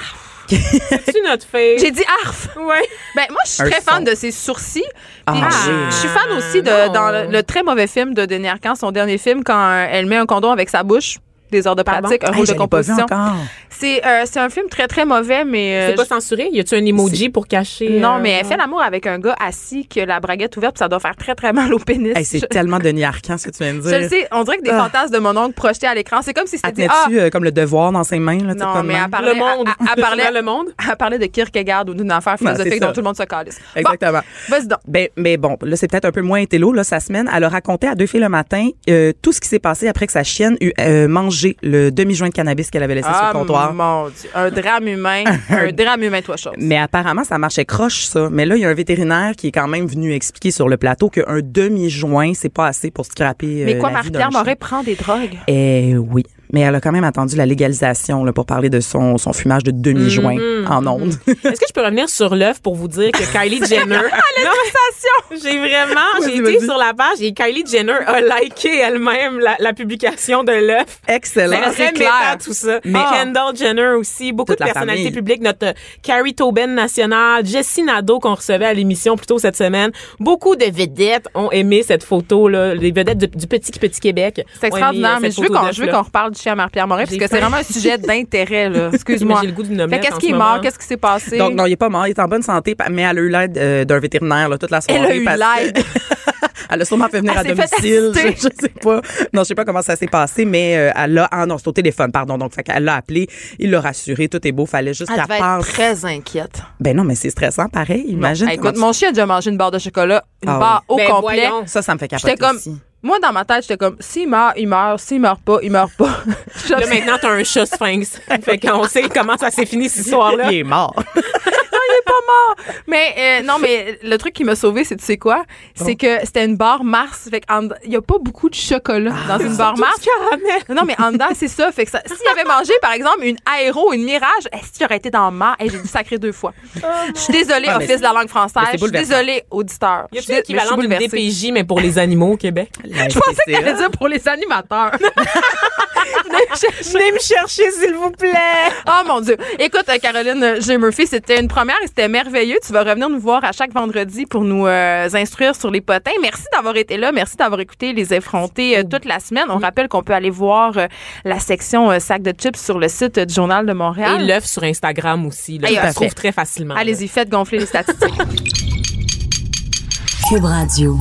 <laughs> C'est notre fille. J'ai dit arf. Ouais. Ben, moi, je suis très fan de ses sourcils. Ah, oui. je, suis fan aussi de non. dans le, le très mauvais film de Denis Arcand, son dernier film, quand elle met un condom avec sa bouche. Des heures de Pardon? pratique, un Hey, rôle je de composition. C'est euh, c'est un film très, très mauvais, mais. euh, C'est pas censuré? Y a-tu un emoji pour cacher? Non, euh, mais elle fait l'amour avec un gars assis qui a la braguette ouverte, puis ça doit faire très, très mal au pénis. Hey, c'est je, tellement Denis Arcand, ce que tu viens de dire. je le sais, on dirait que des Ah. fantasmes de mon oncle projetés à l'écran. C'est comme si c'était ah, euh, comme le devoir dans ses mains? Là, Non, comme mais elle parlait, Le monde. Elle parlait, <laughs> Le monde? elle parlait de Kierkegaard ou d'une affaire philosophique dont tout le monde se calisse. Bon, Exactement. vas-y donc. Ben, mais bon, là, c'est peut-être un peu moins intello, là, sa semaine. Elle a raconté à deux filles le matin euh, tout ce qui s'est passé après que sa chienne eut euh, mangé le demi-joint de cannabis qu'elle avait laissé sur Ah, le comptoir. mon Dieu. Un drame humain. <laughs> un drame humain, toi, chose. Mais apparemment, ça marchait croche, ça. Mais là, il y a un vétérinaire qui est quand même venu expliquer sur le plateau qu'un demi-joint, c'est pas assez pour scraper euh, Mais quoi, chien. Moret prend des drogues? Eh oui. Mais elle a quand même attendu la légalisation là, pour parler de son, son fumage de demi-joint Mm-hmm. en ondes. Est-ce que je peux revenir sur l'œuf pour vous dire que Kylie <laughs> Jenner. <laughs> Non, J'ai vraiment, j'ai été sur la page et Kylie Jenner a liké elle-même la, la publication de l'œuf. Excellent. C'est clair. méta, tout ça. Mais- Kendall Jenner aussi, beaucoup Toute de personnalités famille. publiques, notre Carrie Tobin nationale, Jessie Nadeau qu'on recevait à l'émission plus tôt cette semaine. Beaucoup de vedettes ont aimé cette photo là, les vedettes du, du petit petit Québec. C'est extraordinaire, euh, mais je veux qu'on qu'on reparle du chien à Marie-Pierre Moret, parce que c'est vraiment un sujet d'intérêt, là. <laughs> Excuse-moi. J'ai le goût d'une Fait omelette qu'est-ce qui est mort? Qu'est-ce qui s'est passé? Donc, non, il est pas mort, il est en bonne santé, mais elle a eu l'aide euh, d'un vétérinaire là, toute la soirée. Elle a eu l'aide. <laughs> elle a sûrement fait venir Elle à domicile. Je, je sais pas. Non, je sais pas comment ça s'est passé, mais euh, elle a. Ah non, c'est au téléphone, pardon. Donc, fait qu'elle l'a appelé, il l'a rassuré, tout est beau, fallait juste Elle qu'elle pense. très inquiète. Ben non, mais c'est stressant, pareil. Imagine. Hey, écoute, mon chien a déjà mangé une barre de chocolat, une Ah barre au Ben complet. voyons. Ça, ça me fait capoter J'étais comme, aussi. Moi, dans ma tête, j'étais comme, s'il meurt, il meurt. S'il meurt pas, il meurt pas. Là, maintenant, t'as un chat sphinx. <laughs> fait qu'on sait comment ça s'est fini cette histoire-là. Il est mort. <laughs> il est pas mort. Mais euh, non, mais le truc qui m'a sauvé, c'est tu sais quoi? C'est que c'était une barre Mars. Fait il y a pas beaucoup de chocolat dans une barre Mars. caramel. Non, mais en dedans, c'est ça. Fait que ça- s'il avait mangé, par exemple, une aéro, une mirage, est-ce qu'il aurait été dans Mars? Et j'ai dû sacrer deux fois. Je suis désolée, Ah, office de la langue française. Je suis désolée, auditeur. Y mais je suis l'équivalent d'une. DPJ, mais pour les animaux au Québec? Je pensais que t'allais dire pour les animateurs. <laughs> Venez me chercher, s'il vous plaît. <laughs> Oh mon Dieu. Écoute, euh, Caroline J. Murphy, c'était une première et c'était merveilleux. Tu vas revenir nous voir à chaque vendredi pour nous euh, instruire sur les potins. Merci d'avoir été là. Merci d'avoir écouté les effrontés euh, toute la semaine. On rappelle qu'on peut aller voir euh, la section euh, sac de chips sur le site euh, du Journal de Montréal. Et l'œuf sur Instagram aussi. Là, se trouve très facilement. Allez-y, faites gonfler les statistiques. Cube Radio.